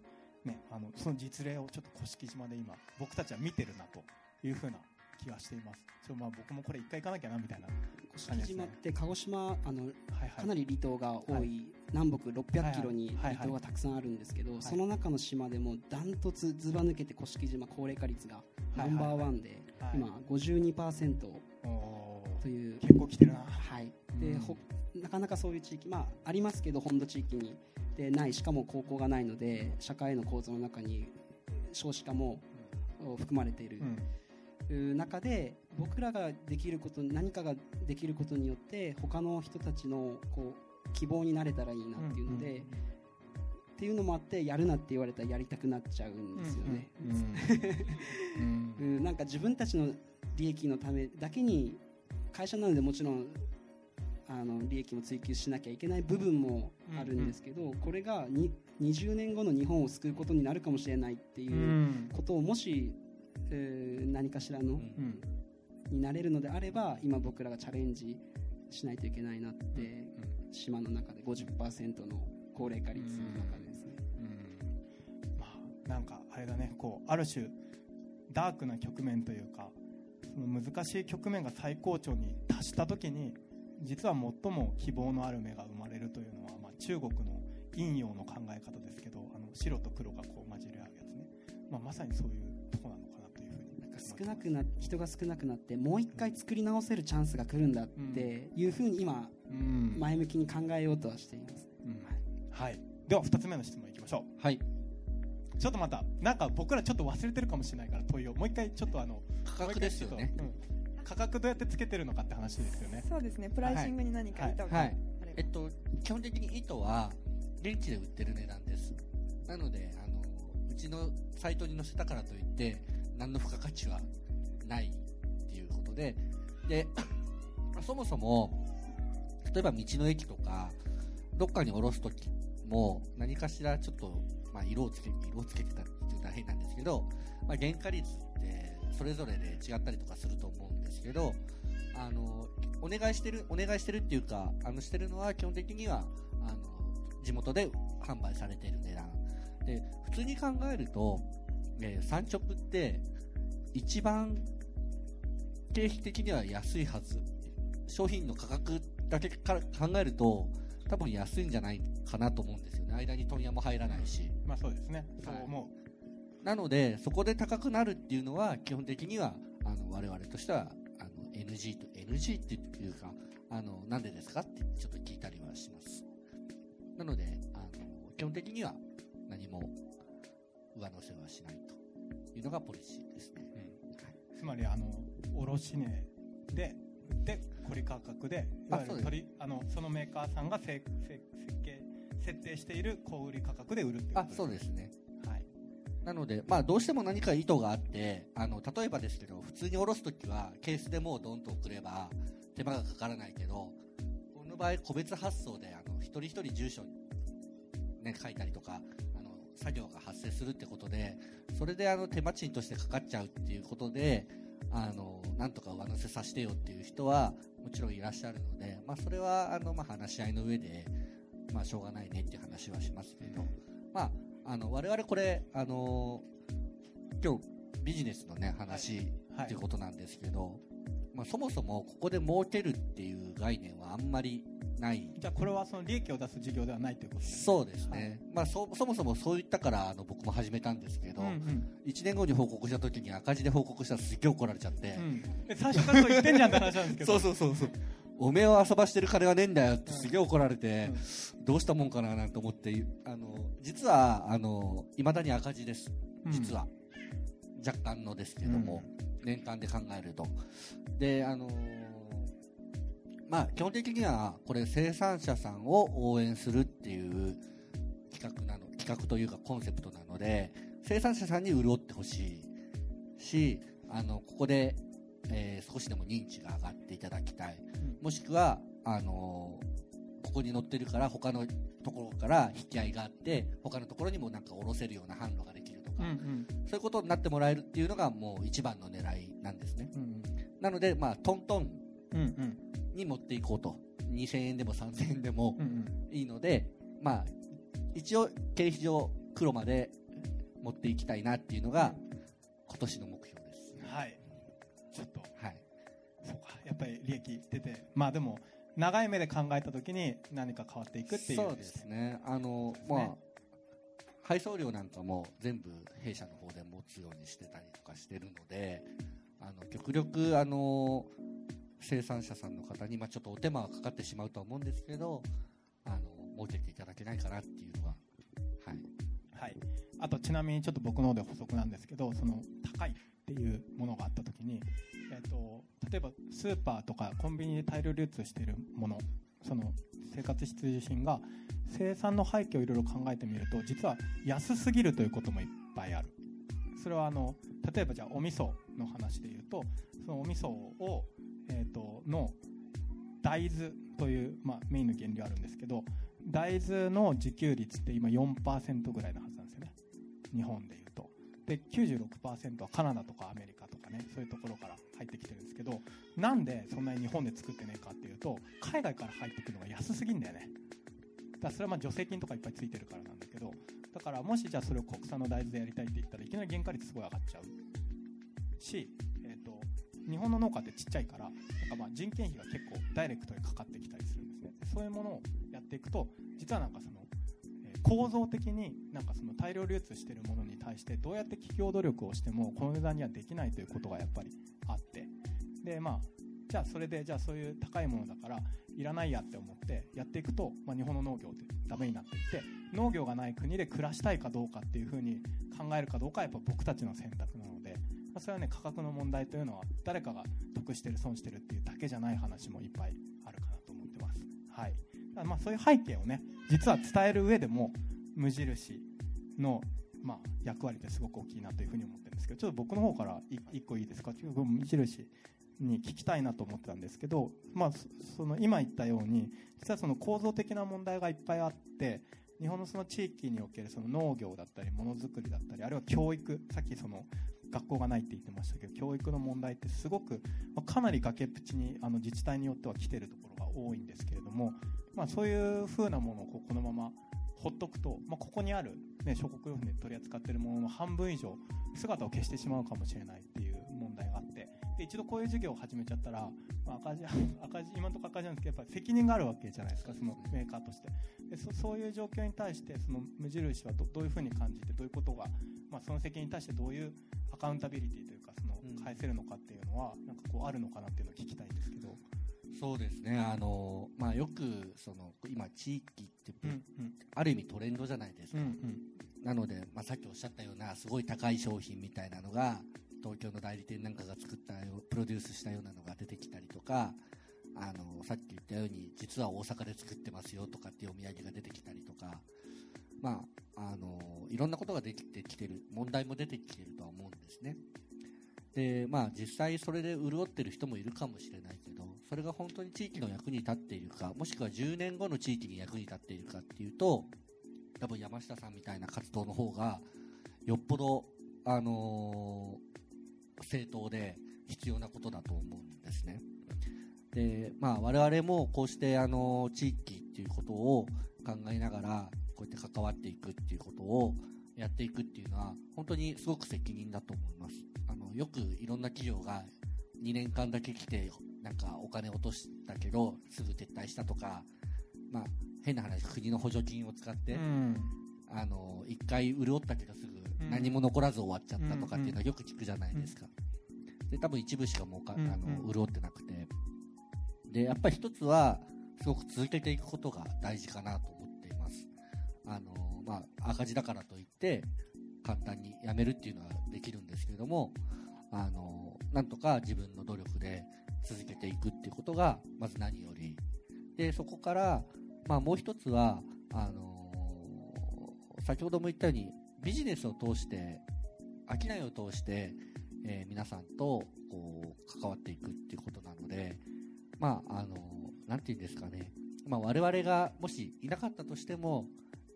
ね、あのその実例をちょっと甑島で今僕たちは見てるなというふうな気がしています。ちょまあ僕もこれ一回行かなきゃなみたいな甑島って鹿児島あのはいはい。かなり離島が多い、はい。南北600キロにはいはい。離島がたくさんあるんですけど、い。その中の島でもダントツずば抜けて甑島高齢化率がナンバーワンで、はい。今52%おー。という。結構来てるな。はい。でうん。ほなかなかそういう地域、まあ、ありますけど本土地域に。でないしかも高校がないので社会の構造の中に少子化もお含まれている、中で僕らができること何かができることによって他の人たちのこう希望になれたらいいなっていうので、っていうのもあってやるなって言われたらやりたくなっちゃうんですよね。なんか自分たちの利益のためだけに会社なのでもちろんあの利益も追求しなきゃいけない部分もあるんですけど、これがに20年後の日本を救うことになるかもしれないっていううんことをもし、えー何かしらの、うんになれるのであれば今僕らがチャレンジしないといけないなって、島の中で50%の高齢化率の中でなんかあれだねこうある種ダークな局面というかその難しい局面が最高潮に達した時に実は最も希望のある目が生まれるというのは、まあ、中国の陰陽の考え方ですけどあの白と黒がこう混じり合うやつね、まあ、まさにそういうとこなのかなというふうになんか少なくな人が少なくなってもう一回作り直せるチャンスが来るんだっていうふうに今うん。前向きに考えようとはしています、うん。はい、では2つ目の質問いきましょう。はい。ちょっとまた。なんか僕らちょっと忘れてるかもしれないから問いを。もう一回ちょっとあの価格ですよね。もうん。価格どうやってつけてるのかって話ですよね。そうですね。プライシングに何か意図があはい。れば、えっと、基本的に糸は現地で売ってる値段です。なので、あの、うちのサイトに載せたからといって、何の付加価値はないっていうことで、で、そもそも、例えば道の駅とか、どっかに降ろすときも、何かしらちょっと、まあ、色をつけ、色をつけてたっていう大変なんですけど、まあ、原価率って、それぞれで違ったりとかすると思うんですけど、あの、お願いしてる、お願いしてるっていうか、あの、してるのは基本的には、あの、地元で販売されてる値段。で、普通に考えると、えー、サンチョップって、一番、経費的には安いはず。商品の価格だけから考えると、多分安いんじゃないかなと思うんですよね。間に問屋も入らないし。まあそうですねそうはい思なので、そこで高くなるっていうのは、基本的には、あの、我々としては、あの、NG と、NG っていうか、あの、なんでですかってちょっと聞いたりはします。なので、あの、基本的には何も上乗せはしないというのがポリシーですね。うつまりあの卸値で売って小売価格でいわゆる取りあのそのメーカーさんがせせ設計設定している小売価格で売るってことあ、そうですね。はい。なので、まあ、どうしても何か意図があって、あの、例えばですけど、普通に下ろすときは、ケースでもうドンと送れば、手間がかからないけど、この場合、個別発送で、あの、一人一人住所、ね、書いたりとか、あの、作業が発生するってことで、それで、あの、手間賃としてかかっちゃうっていうことで、あの、なんとか上乗せさせてよっていう人は、もちろんいらっしゃるので、まあ、それは、あの、まあ、話し合いの上で、まあ、しょうがないねっていう話はしますけど、まあ、あの、我々これ、あの今日ビジネスのね、話はい。っていうことなんですけど、まあ、そもそもここで儲けるっていう概念はあんまりない。じゃあこれはその利益を出す事業ではないということですねそうですね。まあ、そ、そもそもそういったから、あの、僕も始めたんですけど、うんうん1年後に報告した時に赤字で報告したらすっげえ怒られちゃって、うんえ最初からそう言ってんじゃんって話なんですけど [LAUGHS] そうそうそうそう。おめえを遊ばしてる金はねえんだよってすげえ怒られて、どうしたもんかななんて思って、あの、実は、あの、未だに赤字です。うん実は。若干のですけども、年間で考えると。で、あのーまあ、基本的には、これ生産者さんを応援するっていう企画なの、企画というかコンセプトなので、生産者さんに潤ってほしいし、あの、ここで、えー少しでも認知が上がっていただきたい。もしくは、あのーここに載ってるから他のところから引き合いがあって、他のところにもなんか下ろせるような販路ができるとか、うんうんそういうことになってもらえるっていうのがもう一番の狙いなんですね。うんなので、まあ、トントンうんうんに持っていこうと。2000円でも3000円でもうんうんいいので、まあ、一応、経費上黒まで持っていきたいなっていうのが、今年の目標です。はいちょっとはい。そうかやっぱり利益出てまあでも長い目で考えた時に何か変わっていくっていうそうですね。あの、ねまあ、配送料なんかも全部弊社の方で持つようにしてたりとかしてるので、あの、極力、あの、生産者さんの方に、まあちょっとお手間はかかってしまうとは思うんですけど、あの、儲けていただけないかなっていうのは、はい。はい、あとちなみにちょっと僕の方で補足なんですけどその高いっていうものがあった時に、えっと例えばスーパーとかコンビニで大量流通しているものその生活必需品が生産の背景をいろいろ考えてみると実は安すぎるということもいっぱいある。それはあの例えばじゃあお味噌の話で言うとそのお味噌を、えっとの大豆という、まあ、メインの原料あるんですけど大豆の自給率って今4%ぐらいのはずなんですよね。日本でいうと。で96%はカナダとかアメリカとかねそういうところから入ってきてるんですけどなんでそんなに日本で作ってねえかっていうと海外から入ってくるのが安すぎんだよね。だからそれはま助成金とかいっぱいついてるからなんだけどだからもしじゃあそれを国産の大豆でやりたいって言ったらいきなり原価率すごい上がっちゃう。し、えー、と日本の農家ってちっちゃいからなんかまあ人件費が結構ダイレクトにかかってきたりするんですね。そういうものをやっていくと実はなんかその、え構造的になんかその大量流通しているものに対してどうやって企業努力をしてもこの値段にはできないということがやっぱりでまあじゃあそれでじゃあそういう高いものだからいらないやって思ってやっていくと、まあ、日本の農業ってダメになっていって農業がない国で暮らしたいかどうかっていうふうに考えるかどうかはやっぱ僕たちの選択なので、まあ、それはね価格の問題というのは誰かが得してる損してるっていうだけじゃない話もいっぱいあるかなと思ってます。はい、だまあそういう背景をね実は伝える上でも無印のまあ、役割ってすごく大きいなというふうに思ってるんですけどちょっと僕の方から1個いいですか？無印に聞きたいなと思ってたんですけど、まあ、その今言ったように実はその構造的な問題がいっぱいあって日本のその地域におけるその農業だったりものづくりだったりあるいは教育さっきその学校がないって言ってましたけど教育の問題ってすごく、まあ、かなり崖っぷちにあの自治体によっては来てるところが多いんですけれども、まあ、そういうふうなものをこうこのままほっとくと、まあ、ここにある、ね、諸国用品で取り扱っているものの半分以上姿を消してしまうかもしれないっていうで一度こういう事業を始めちゃったら、まあ、赤字 [LAUGHS] 赤字今のところ赤字なんですけどやっぱり責任があるわけじゃないですかそのメーカーとしてでそそういう状況に対してその無印はどどういうふうに感じてどういうことが、まあ、その責任に対してどういうアカウンタビリティというかそのうん返せるのかっていうのはなんかこうあるのかなっていうのを聞きたいんですけど。そうですね。あの、まあ、よく、その、今、地域って、うんうんある意味トレンドじゃないですか。うんうんなので、まあ、さっきおっしゃったような、すごい高い商品みたいなのが、東京の代理店なんかが作ったよ、プロデュースしたようなのが出てきたりとか、あの、さっき言ったように、実は大阪で作ってますよとかっていうお土産が出てきたりとか、まあ、あの、いろんなことができてきてる、問題も出てきてるとは思うんですね。で、まあ、実際それで潤ってる人もいるかもしれないけど、それが本当に地域の役に立っているか、もしくは10年後の地域に役に立っているかっていうと、多分山下さんみたいな活動の方が、よっぽど、あのー正当で必要なことだと思うんですね。で、まあ、我々もこうして、あの地域っていうことを考えながら、こうやって関わっていくっていうことをやっていくっていうのは、本当にすごく責任だと思います。あの、よくいろんな企業が2年間だけ来て、なんかお金落としたけど、すぐ撤退したとか、まあ、変な話、国の補助金を使って、あの、一回潤ったけどすぐうん何も残らず終わっちゃったとかっていうのはよく聞くじゃないですか。で、多分一部しかもうか、あうんの、うん潤ってなくて。で、やっぱり一つは、すごく続けていくことが大事かなと思っています。あの、まあ、赤字だからといって、簡単にやめるっていうのはできるんですけれども、あの、なんとか自分の努力で続けていくっていうことが、まず何より。で、そこから、まあもう一つは、あの先ほども言ったように、ビジネスを通して、商いを通して、えー皆さんと、こう、関わっていくっていうことなので、まあ、あのなんていうんですかね。まあ我々がもしいなかったとしても、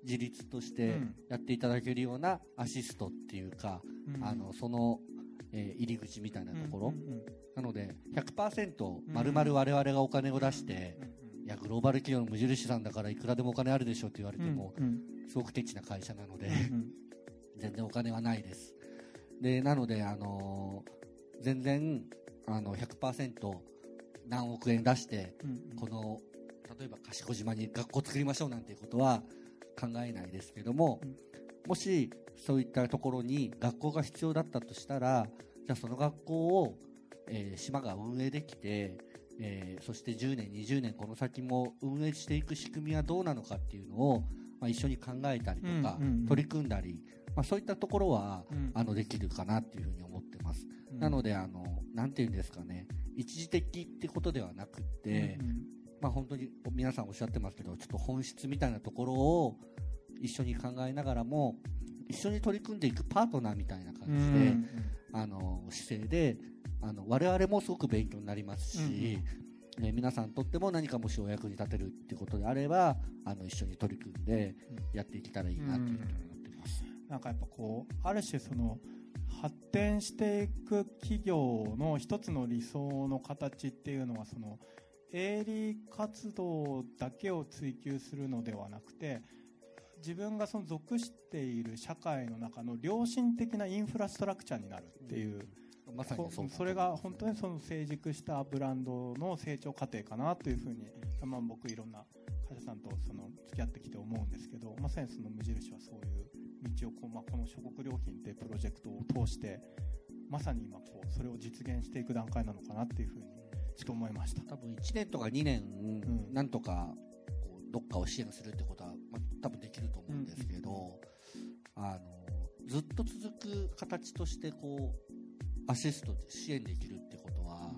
自立としてうん。やっていただけるようなアシストっていうか、うん。あの、その、えー入り口みたいなところ。なので、100%丸々我々がお金を出して、いや、グローバル企業の無印さんだからいくらでもお金あるでしょって言われても、うんうん。すごくテチな会社なので、うん全然お金はないです。で、なので、あのー全然、あの、100%何億円出して、うん。この、例えば賢島に学校作りましょうなんていうことは考えないですけども、うん。もしそういったところに学校が必要だったとしたら、じゃあその学校を、えー島が運営できて、えーそして10年、20年この先も運営していく仕組みはどうなのかっていうのを、まあ、一緒に考えたりとか、うんうんうん。取り組んだり、まあ、そういったところは、うん。あのできるかなっていうふうに思ってます。うん。なので、あの、なんていうんですかね、一時的ってことではなくって、うんまあ本当に皆さんおっしゃってますけど、ちょっと本質みたいなところを一緒に考えながらも、一緒に取り組んでいくパートナーみたいな感うんじで、あの、姿勢で、あの、我々もすごく勉強になりますし、ね、皆さんにとっても何かもしお役に立てるっていうことであればあの一緒に取り組んでやっていけたらいいなというふうに思っています。なんかやっぱこうある種その発展していく企業の一つの理想の形っていうのはその営利活動だけを追求するのではなくて自分がその属している社会の中の良心的なインフラストラクチャーになるっていう、まさにそれが本当にその成熟したブランドの成長過程かなというふうに、まあ、僕いろんな会社さんとその付き合ってきて思うんですけどまさにその無印はそういう道をこう、まあ、この諸国良品っていうプロジェクトを通してまさに今こうそれを実現していく段階なのかなっていうふうにちょっと思いました。多分1年とか2年、ん。なんとかこうどっかを支援するってことは、まあ、多分できると思うんですけど、あのずっと続く形としてこうアシスト支援できるってことは、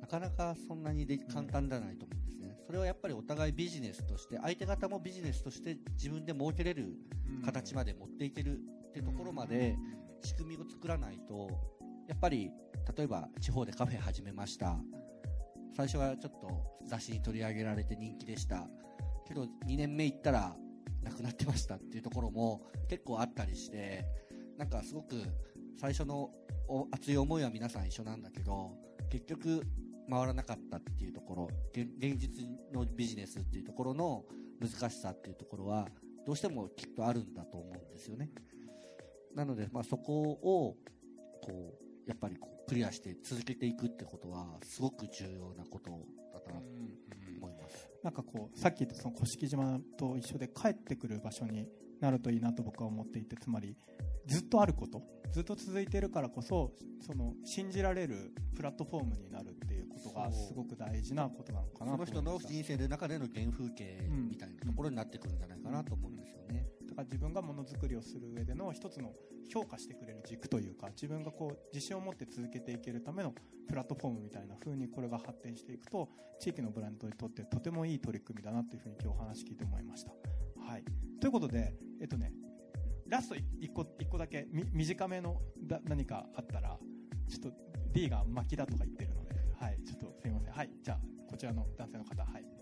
なかなかそんなにで簡単ではないと思うんですね、それはやっぱりお互いビジネスとして相手方もビジネスとして自分で設けれる形まで持っていけるってところまで仕組みを作らないとやっぱり例えば地方でカフェ始めました。最初はちょっと雑誌に取り上げられて人気でした。けど2年目行ったらなくなってましたっていうところも結構あったりしてなんかすごく最初の熱い思いは皆さん一緒なんだけど結局回らなかったっていうところ現実のビジネスっていうところの難しさっていうところはどうしてもきっとあるんだと思うんですよね。なので、まあ、そこをこうやっぱりこうクリアして続けていくってことはすごく重要なことだと思います、なんかこうさっき言ったその甑島と一緒で帰ってくる場所になるといいなと僕は思っていてつまりずっとあることずっと続いているからこそその信じられるプラットフォームになるっていうことがすごく大事なことなのかなその人の人生の中での原風景みたいなところになってくるんじゃないかなと思うんですよね。だから自分がものづくりをする上での一つの評価してくれる軸というか自分がこう自信を持って続けていけるためのプラットフォームみたいな風にこれが発展していくと地域のブランドにとってとてもいい取り組みだなというふうに今日お話聞いて思いました。はい、ということで、えっとね、ラスト1個1個だけみ短めのだ何かあったらちょっと D が巻きだとか言ってるので、はい、ちょっとすいません。はい、じゃあこちらの男性の方、はい。はい、いい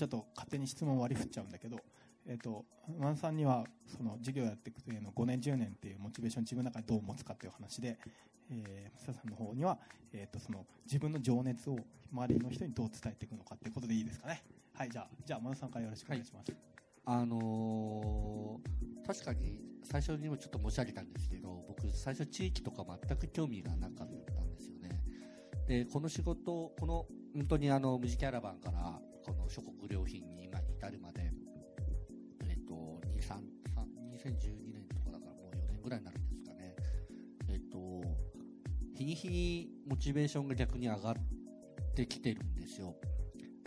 ちょっと勝手に質問割り振っちゃうんだけど、えっとワンさんにはその事業やっていく上の5年10年っていうモチベーション自分の中でどう持つかっていう話で、えー、松田さんの方には、えっとその自分の情熱を周りの人にどう伝えていくのかっていうことでいいですかね。はいじゃあじゃあ松田さんからよろしくお願いします、はい。あのー確かに最初にもちょっと申し上げたんですけど僕最初地域とか全く興味がなかったんですよね。でこの仕事この本当にあの無地キャラバンから良品に今に至るまでえっ、と2 3 2012年とかだからもう4年ぐらいになるんですかね。えっ、と日に日にモチベーションが逆に上がってきてるんですよ。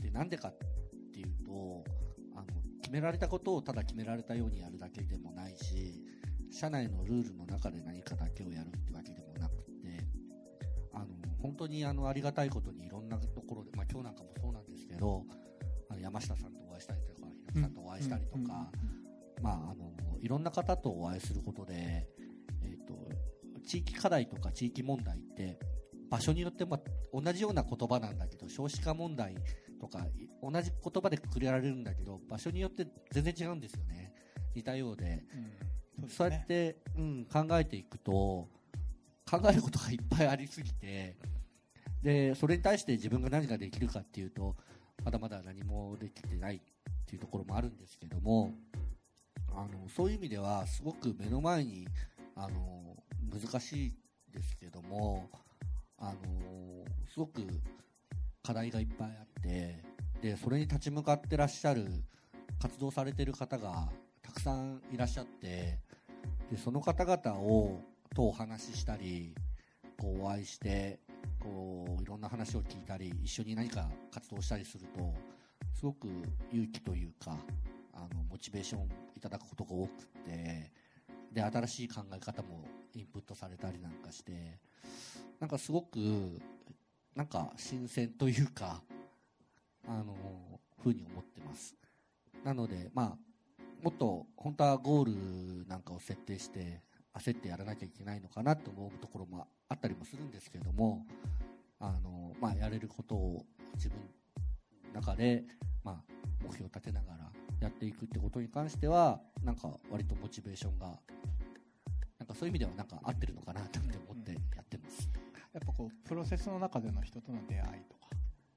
でなんでかっていうとあの決められたことをただ決められたようにやるだけでもないし社内のルールの中で何かだけをやるってわけでもなくてあの本当にあのありがたいことにいろんなところで、まあ、今日なんかもそうなんですけど山下さんとお会いしたりとか平田さんとお会いしたりとか、まあ、あのいろんな方とお会いすることで、えー、と地域課題とか地域問題って場所によって、まあ、同じような言葉なんだけど少子化問題とかい同じ言葉でくくれられるんだけど場所によって全然違うんですよね。似たようで。うん。そうやって、うん、考えていくと考えることがいっぱいありすぎてでそれに対して自分が何ができるかっていうとまだまだ何もできてないっていうところもあるんですけどもあのそういう意味ではすごく目の前にあの難しいですけどもあのすごく課題がいっぱいあってでそれに立ち向かってらっしゃる活動されてる方がたくさんいらっしゃってでその方々をとお話ししたりこうお会いしてこういろんな話を聞いたり一緒に何か活動したりするとすごく勇気というかあのモチベーションいただくことが多くてで新しい考え方もインプットされたりなんかしてなんかすごくなんか新鮮というかあのふうに思ってます。なのでまあもっと本当はゴールなんかを設定して焦ってやらなきゃいけないのかなと思うところもあったりもするんですけれどもあの、まあ、やれることを自分の中で、まあ、目標を立てながらやっていくってことに関してはなんか割とモチベーションがなんかそういう意味ではなんか合ってるのかなと思ってやってます。やっぱこうプロセスの中での人との出会いとか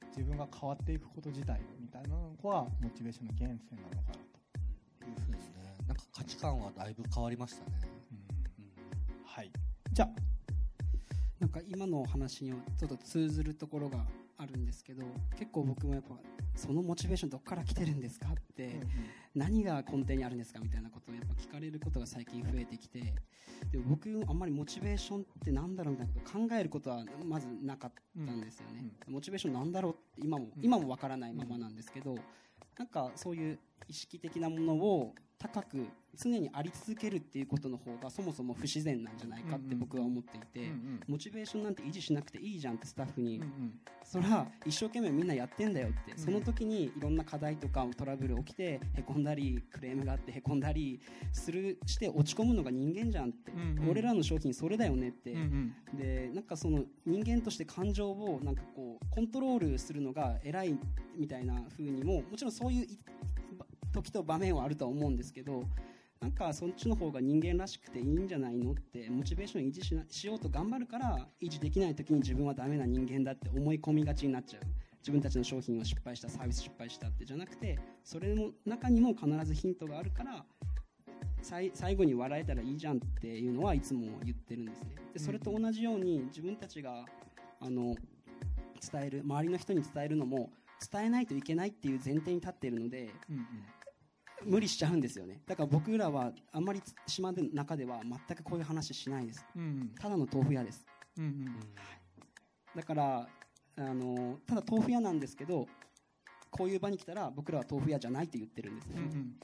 自分が変わっていくこと自体みたいなのはモチベーションの源泉なのかなというふうにですね。なんか価値観はだいぶ変わりましたね。うんうんはいじゃあなんか今のお話にちょっと通ずるところがあるんですけど結構僕もやっぱそのモチベーションどこから来てるんですかって、何が根底にあるんですかみたいなことをやっぱ聞かれることが最近増えてきてでも僕あんまりモチベーションってなんだろうみたいなことを考えることはまずなかったんですよね、モチベーションなんだろうって今も、うん。今もわからないままなんですけどなんかそういう意識的なものを高く常にあり続けるっていうことの方がそもそも不自然なんじゃないかって僕は思っていて、モチベーションなんて維持しなくていいじゃんってスタッフに、それは一生懸命みんなやってんだよって、ん。その時にいろんな課題とかトラブル起きてへこんだりクレームがあってへこんだりするして落ち込むのが人間じゃんって、俺らの商品それだよねって、でなんかその人間として感情をなんかこうコントロールするのが偉いみたいな風にももちろんそういうい時と場面はあるとは思うんですけどなんかそっちの方が人間らしくていいんじゃないのってモチベーション維持しなしようと頑張るから維持できない時に自分はダメな人間だって思い込みがちになっちゃう。自分たちの商品を失敗したサービス失敗したってじゃなくてそれの中にも必ずヒントがあるから最最後に笑えたらいいじゃんっていうのはいつも言ってるんですね。でそれと同じように自分たちがあの伝える周りの人に伝えるのも伝えないといけないっていう前提に立っているのでうんうん無理しちゃうんですよね。だから僕らはあんまり島の中では全くこういう話しないです。うん。ただの豆腐屋です。うんうん。だからあのただ豆腐屋なんですけどこういう場に来たら僕らは豆腐屋じゃないって言ってるんですね、うんうん。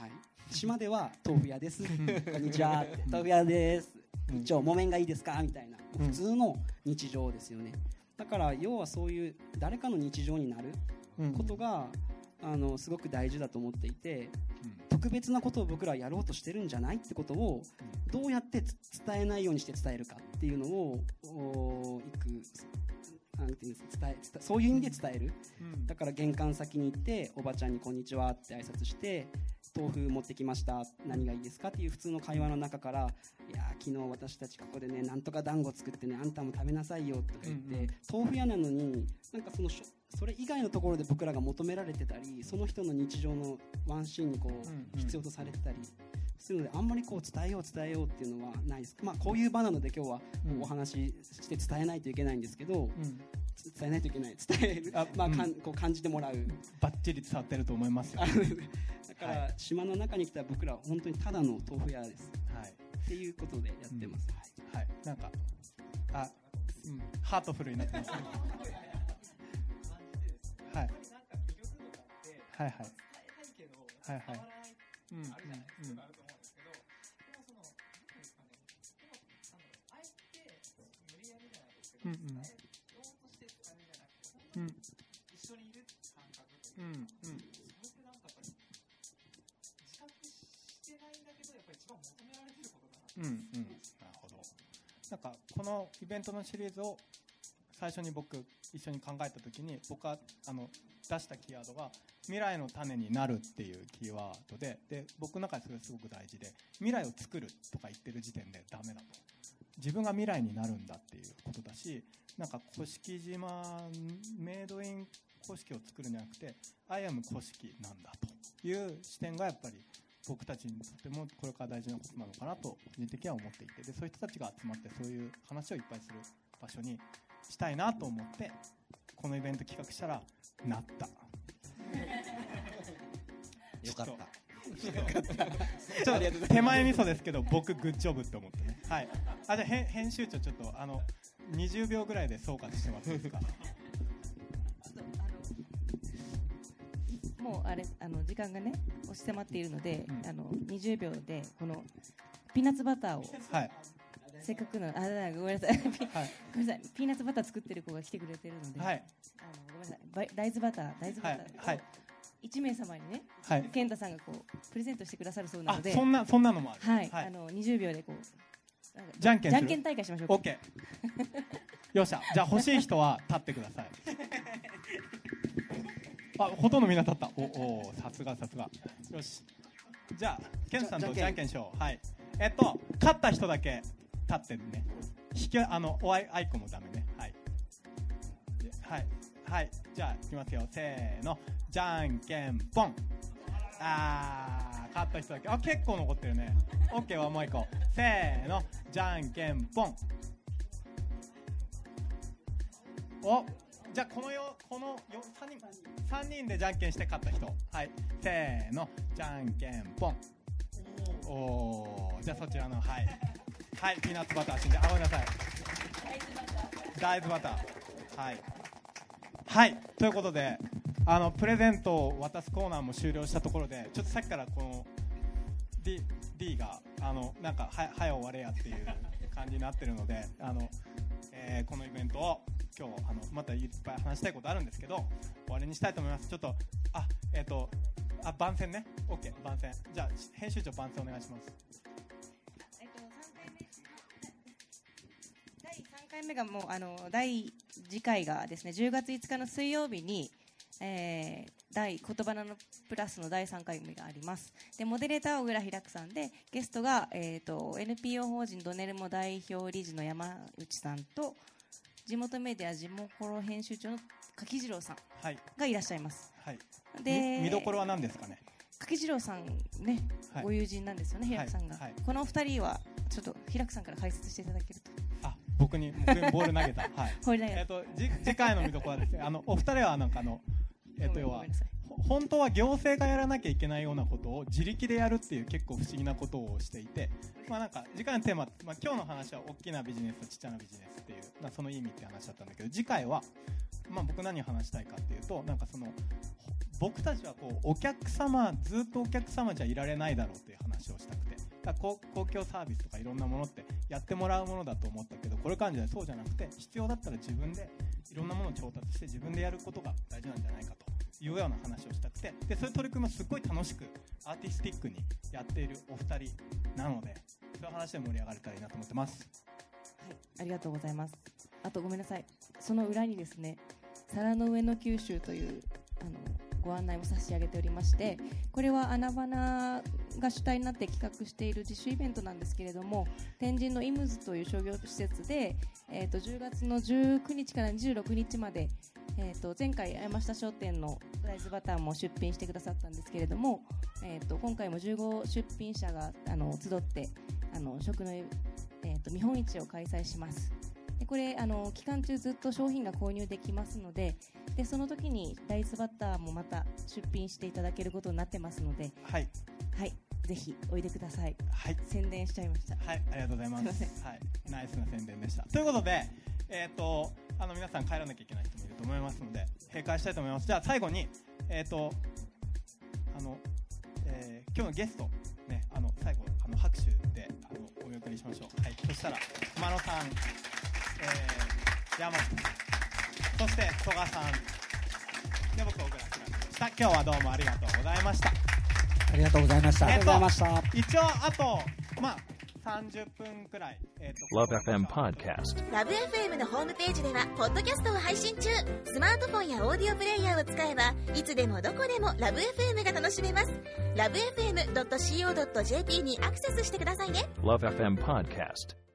はい、島では豆腐屋です、ん。こんにちは。[LAUGHS] 豆腐屋です、うん。一応木綿がいいですか？みたいな。うん。普通の日常ですよね。だから要はそういう誰かの日常になるうん。ことが、あのすごく大事だと思っていてうん。特別なことを僕らはやろうとしてるんじゃないってことをどうやってつ伝えないようにして伝えるかっていうのをおいくなんていうんですか伝え伝そういう意味で伝える。うん。だから玄関先に行っておばちゃんに「こんにちは」って挨拶して「豆腐持ってきました何がいいですか?」っていう普通の会話の中から「いやー昨日私たちここでねなんとか団子作ってねあんたも食べなさいよ」とか言って、うんうん。豆腐屋なのになんかそのそれ以外のところで僕らが求められてたりその人の日常のワンシーンにこう必要とされてたりするのであんまりこう伝えよう伝えようっていうのはないです、まあ、こういう場なので今日はうん。お話しして伝えないといけないんですけど、うん。伝えないといけない。伝えるあまあ、かうん。こう感じてもらう。バッチリ伝わってると思いますよ。だから、島の中に来た僕らは本当にただの豆腐屋です。はい。っていうことでやってます、はいはい。なんかあうん。ハートフルになってますね [LAUGHS] はい。はいはい。はいはい。うんうん。うんうん。うんうん。一緒にいる感覚うんうんそれってなんかやっぱり自覚してないんだけどやっぱり一番求められてることだなうんうん。なるほど。なんかこのイベントのシリーズを最初に僕一緒に考えた時に僕はあの出したキーワードが未来の種になるっていうキーワードでで僕の中でそれすごく大事で未来を作るとか言ってる時点でダメだと。自分が未来になるんだっていうことだしなんか甑島メイドイン古式を作るんじゃなくてアイアム古式なんだという視点がやっぱり僕たちにとってもこれから大事なことなのかなと個人的には思っていてでそういう人たちが集まってそういう話をいっぱいする場所にしたいなと思ってこのイベント企画したらなった。よかった。ちょっと手前味噌ですけど僕グッジョブって思ってね。はい。あじゃあ編編集長ちょっとあの20秒ぐらいで総括してもらっていいですか？もうあれあの時間がね押し迫っているので、うん。あの20秒でこのピーナッツバターをはいせっかくの。あだごめんなさい。[LAUGHS] ごめんなさい。ピーナッツバター作ってる子が来てくれてるので、はい。あのごめんなさい。大豆バター大豆バはター。はい。1名様にねはい。健太さんがこうプレゼントしてくださるそうなあので。そんなそんなのもある。はい、はい。あの20秒でこうじゃんけんじゃんけん大会しましょうか。OK よっしゃ。じゃあ欲しい人は立ってください。[LAUGHS] あほとんどみんな立った。おおさすがさすが。よし。じゃあケンさんとじゃんけんしよう。はい。えっと勝った人だけ立ってるね。引きあのおあいあいこもダメね。はい。はい。はい。じゃあいきますよ。せーの。じゃんけんぽん。あー勝った人だけ。あ結構残ってるね。オッケーはもう一個。せーの。じゃんけんぽん。おじゃあこのよこのよ3人三人でじゃんけんして勝った人。はい。せーの。じゃんけんぽん。おおーじゃあそちらのはい。はいピーナッツバター死んであごめんなさい。大豆バター。はい。はいということであのプレゼントを渡すコーナーも終了したところでちょっとさっきからこの D, D があのなんかは早終われやっていう感じになってるのであの、えーこのイベントを今日あのまたいっぱい話したいことあるんですけど終わりにしたいと思います。ちょっとあえっ、とあ番宣ね。OK 番宣。じゃあ編集長番宣お願いします。回目がもうあの第次回がですね10月5日の水曜日に、えー、第言葉のプラスの第3回目があります。でモデレーターは小倉平久さんでゲストが、えー、と NPO 法人ドネルモ代表理事の山内さんと地元メディア地元コロ編集長の柿次郎さんはい。がいらっしゃいます。はい。でみ見どころは何ですかね？柿次郎さんね、はい。ご友人なんですよね平久さんが、はい。はい。このお二人はちょっと平久さんから解説していただけると。あ僕に僕にボール投げた。[LAUGHS] はい。えっ、とじ次回の見どころはですねあのお二人はなんかあのえっ、と要は本当は行政がやらなきゃいけないようなことを自力でやるっていう結構不思議なことをしていて、まあ、なんか次回のテーマ、まあ、今日の話は大きなビジネスとちっちゃなビジネスっていう、まあ、その意味って話だったんだけど次回は、まあ、僕何を話したいかっていうとなんかそのほ僕たちはこうお客様ずっとお客様じゃいられないだろうっていう話をしたくてだか公公共サービスとかいろんなものってやってもらうものだと思ったけどこれからじゃそうじゃなくて必要だったら自分でいろんなものを調達して自分でやることが大事なんじゃないかというような話をしたくてでそういう取り組みをすっごい楽しくアーティスティックにやっているお二人なのでそういう話で盛り上がれたらいいなと思ってますはい、ありがとうございます。あとごめんなさい。その裏にですね、皿の上の九州というあのご案内も差し上げておりまして、これは穴花が主体になって企画している自主イベントなんですけれども、天神のイムズという商業施設で、えっ、と10月の19日から26日まで。えー、と前回山下商店の大豆バターも出品してくださったんですけれども、えー、と今回も15出品者があの集ってあの食の、えー、と見本市を開催します。でこれあの期間中ずっと商品が購入できますのででその時に大豆バターもまた出品していただけることになってますので。はい。はいぜひおいでくださいはい宣伝しちゃいましたはい、ありがとうございます。すいまはい、ナイスな宣伝でした。ということで、えっ、と、あの皆さん帰らなきゃいけない人もいると思いますので、閉会したいと思います。じゃあ最後に、えっ、と、あの、えー今日のゲスト、ね、あの最後あの拍手であのお見送りしましょう。はい、そしたら真野さん、えー、山本さん、そして戸賀さん、で僕小倉弘でした。今日はどうもありがとうございました。ありがとうございました。えっとありがとうございました。一応あとまあ30分くらい、えーと Love FM Podcast. ラブ f m のホームページではポッドキャストを配信中スマートフォンやオーディオプレイヤーを使えばいつでもどこでもラブ f m が楽しめますラブ FM.co.jp にアクセスしてくださいね Love FM Podcast.